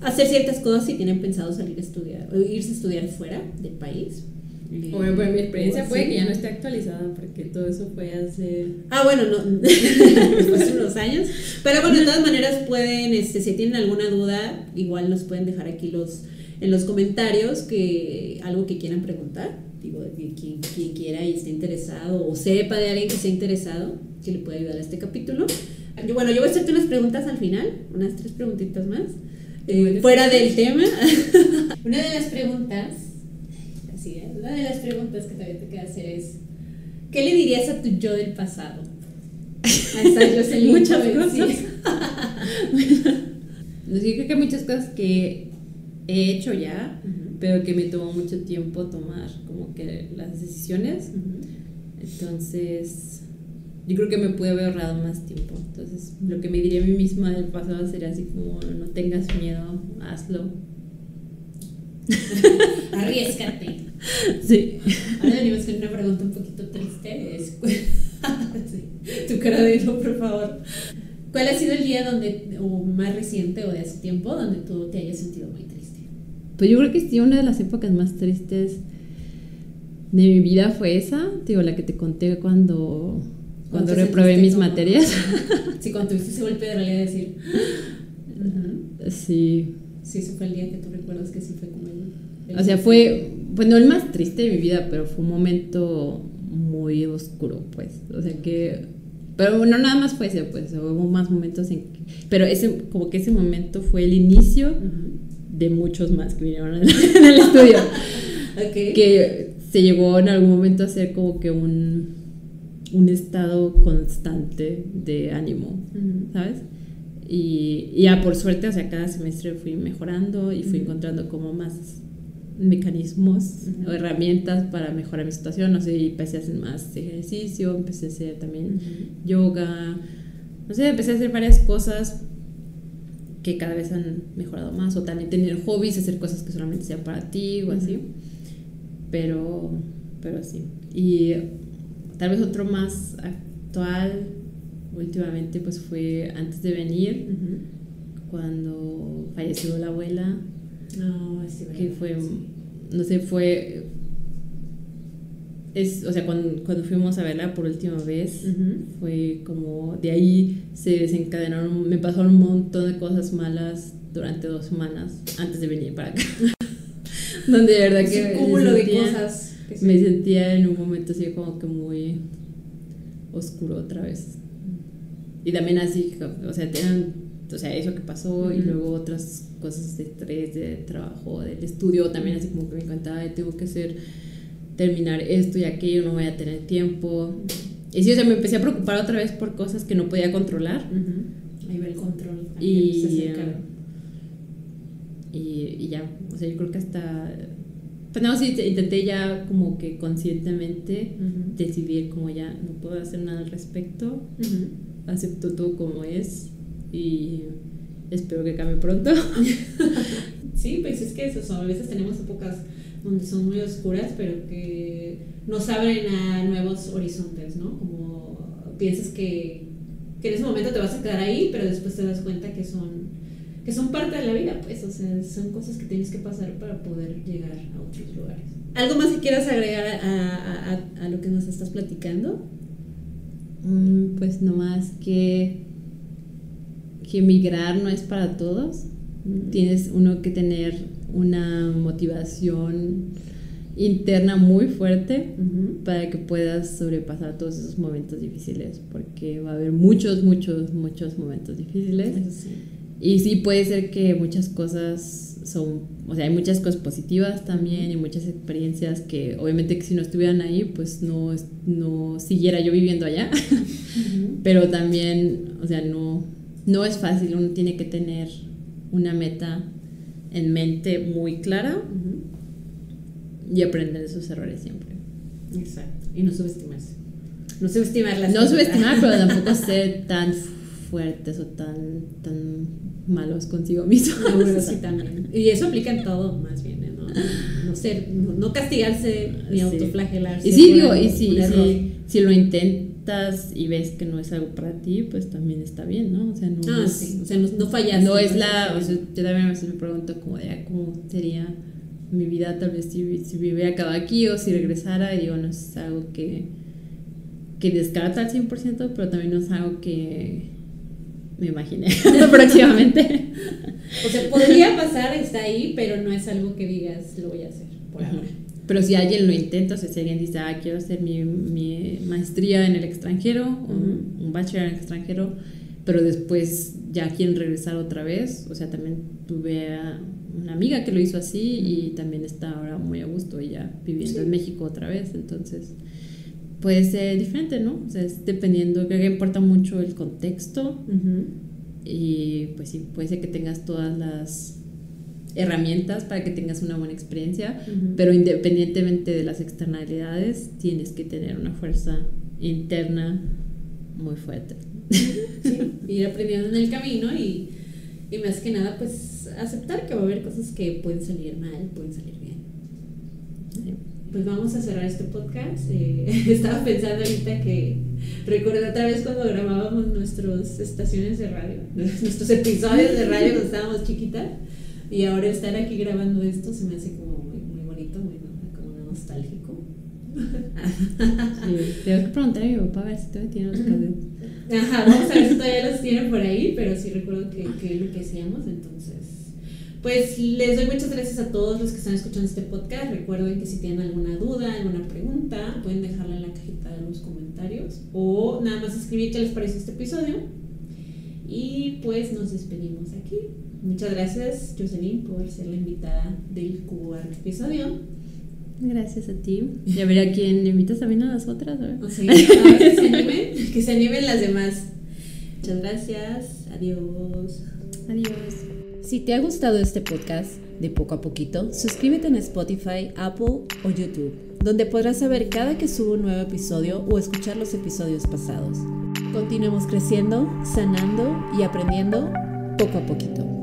hacer ciertas cosas si tienen pensado salir a estudiar o irse a estudiar fuera del país. Bueno, pues mi experiencia o puede que ya no esté actualizada porque todo eso fue hace... Ah, bueno, no, hace unos años. Pero bueno, de todas maneras pueden, este, si tienen alguna duda, igual nos pueden dejar aquí los, en los comentarios que algo que quieran preguntar. Digo, quien, quien quiera y esté interesado o sepa de alguien que esté interesado, que le pueda ayudar a este capítulo. Yo, bueno, yo voy a hacerte unas preguntas al final, unas tres preguntitas más. eh, fuera del tema. una de las preguntas, así es, una de las preguntas que todavía te queda hacer es, ¿qué le dirías a tu yo del pasado? A Muchas cosas. sí. No sé, creo que hay muchas cosas que he hecho ya, Ujú. pero que me tomó mucho tiempo tomar como que las decisiones. Ujú. Entonces, yo creo que me pude haber ahorrado más tiempo. Entonces, lo que me diría a mí misma del pasado sería así como, no tengas miedo, hazlo. Arriesgate. Sí. Ahora venimos con una pregunta un poquito triste. Es, sí, tu cara de no, por favor. ¿Cuál ha sido el día donde, o más reciente o de hace tiempo, donde tú te hayas sentido muy triste? Pues yo creo que sí, una de las épocas más tristes de mi vida fue esa, digo, la que te conté cuando, cuando reprobé mis como- materias. Sí, cuando tuviste ese golpe de realidad de decir. Ujú. Sí, Sí, ese fue el día que tú recuerdas que sí fue como el. el- o sea, fue, pues no el más triste de mi vida, pero fue un momento muy oscuro, pues. O sea que, pero no nada más fue ese, pues, hubo más momentos en que, pero ese, como que ese momento fue el inicio de muchos más que vinieron en el estudio. Ok. que se llegó en algún momento a ser como que un, un estado constante de ánimo. ¿sabes? Y, y ya por suerte, o sea, cada semestre fui mejorando y fui encontrando como más mecanismos Ujú. o herramientas para mejorar mi situación, no sé, empecé a hacer más ejercicio, empecé a hacer también yoga, no sé, empecé a hacer varias cosas que cada vez han mejorado más, o también tener hobbies, hacer cosas que solamente sean para ti o así, pero, pero sí. Y tal vez otro más actual últimamente pues fue antes de venir, cuando falleció la abuela, No, sí, que verdad, fue, sí. no sé, fue... Es, o sea, cuando, cuando fuimos a verla por última vez, fue como de ahí se desencadenaron, me pasaron un montón de cosas malas durante dos semanas antes de venir para acá. donde de verdad Es que un cúmulo de cosas. que me sentía en un momento así como que muy oscuro otra vez. Y también así, o sea, tenían, o sea, eso que pasó y luego otras cosas de estrés, de trabajo, del estudio, también así como que me encantaba, "Ay, tengo que hacer, terminar esto y aquello, no voy a tener tiempo. Y sí, o sea, me empecé a preocupar otra vez por cosas que no podía controlar. Ahí va el control. Y, acercaron. y, y ya, o sea, yo creo que hasta... Pues no, sí, intenté ya como que conscientemente decidir como ya no puedo hacer nada al respecto, Ujú. Acepto todo como es y espero que cambie pronto. Sí, pues es que eso son, a veces tenemos épocas donde son muy oscuras, pero que nos abren a nuevos horizontes, ¿no? Como piensas que, que en ese momento te vas a quedar ahí, pero después te das cuenta que son, que son parte de la vida, pues, o sea, son cosas que tienes que pasar para poder llegar a otros lugares. ¿Algo más que quieras agregar a, a- a- a lo que nos estás platicando? Mm, pues no más que, que migrar no es para todos. Tienes uno que tener una motivación interna muy fuerte para que puedas sobrepasar todos esos momentos difíciles, porque va a haber muchos, muchos, muchos momentos difíciles. Sí. Y sí puede ser que muchas cosas son, o sea, hay muchas cosas positivas también y muchas experiencias que obviamente que si no estuvieran ahí, pues no, no siguiera yo viviendo allá. Pero también, o sea, no, no es fácil, uno tiene que tener una meta en mente muy clara y aprender de sus errores siempre. Exacto. Y no subestimarse. No subestimar las No subestimar, pero tampoco ser tan fuertes o tan, tan malos consigo mismos. No, bueno, sí, también. Y eso aplica en todo, más bien, ¿eh? ¿no? No, ser, no, castigarse ni Sí. autoflagelarse. Y sí, digo, y si, un error. si, lo intentas y ves que no es algo para ti, pues también está bien, ¿no? O sea, no, Ah, es, sí. O sea, no, no fallaste. no es la. O sea, yo también a veces me pregunto como de, ah, ¿cómo sería mi vida tal vez si, si hubiera acabado aquí o si regresara? Y digo, no es algo que, que descarta al 100%, pero también no es algo que me imaginé próximamente. O sea, podría pasar, está ahí, pero no es algo que digas, lo voy a hacer por Ajá. ahora. Pero si alguien lo intenta, o sea, si alguien dice, ah, quiero hacer mi, mi maestría en el extranjero, o un- bachelor en el extranjero, pero después ya quieren regresar otra vez, o sea, también tuve a una amiga que lo hizo así y también está ahora muy a gusto ella viviendo Sí. en México otra vez, entonces puede ser diferente, ¿no? O sea, es dependiendo, creo que importa mucho el contexto y pues sí, puede ser que tengas todas las herramientas para que tengas una buena experiencia, Ujú. pero independientemente de las externalidades, tienes que tener una fuerza interna muy fuerte. Sí, ir aprendiendo en el camino y, y más que nada, pues aceptar que va a haber cosas que pueden salir mal, pueden salir bien. Pues vamos a cerrar este podcast. Eh, estaba pensando ahorita que recordé otra vez cuando grabábamos nuestras estaciones de radio, nuestros episodios de radio cuando estábamos chiquitas. Y ahora estar aquí grabando esto se me hace como muy, muy bonito, muy como nostálgico. Tengo que preguntar a mi papá a ver si todavía tiene los cables. Ajá, vamos a ver si todavía los tienen por ahí, pero sí recuerdo que, que es lo que hacíamos, entonces. Pues les doy muchas gracias a todos los que están escuchando este podcast. Recuerden que si tienen alguna duda, alguna pregunta, pueden dejarla en la cajita de los comentarios o nada más escribir qué les parece este episodio. Y pues nos despedimos aquí. Muchas gracias, Jocelyn, por ser la invitada del cuarto episodio. Gracias a ti. Y a ver a quién invitas también a las otras, ¿verdad? O sea, a ver que se animen, que se animen las demás. Muchas gracias. Adiós. Adiós. Si te ha gustado este podcast de poco a poquito, suscríbete en Spotify, Apple o YouTube, donde podrás saber cada que subo un nuevo episodio o escuchar los episodios pasados. Continuemos creciendo, sanando y aprendiendo poco a poquito.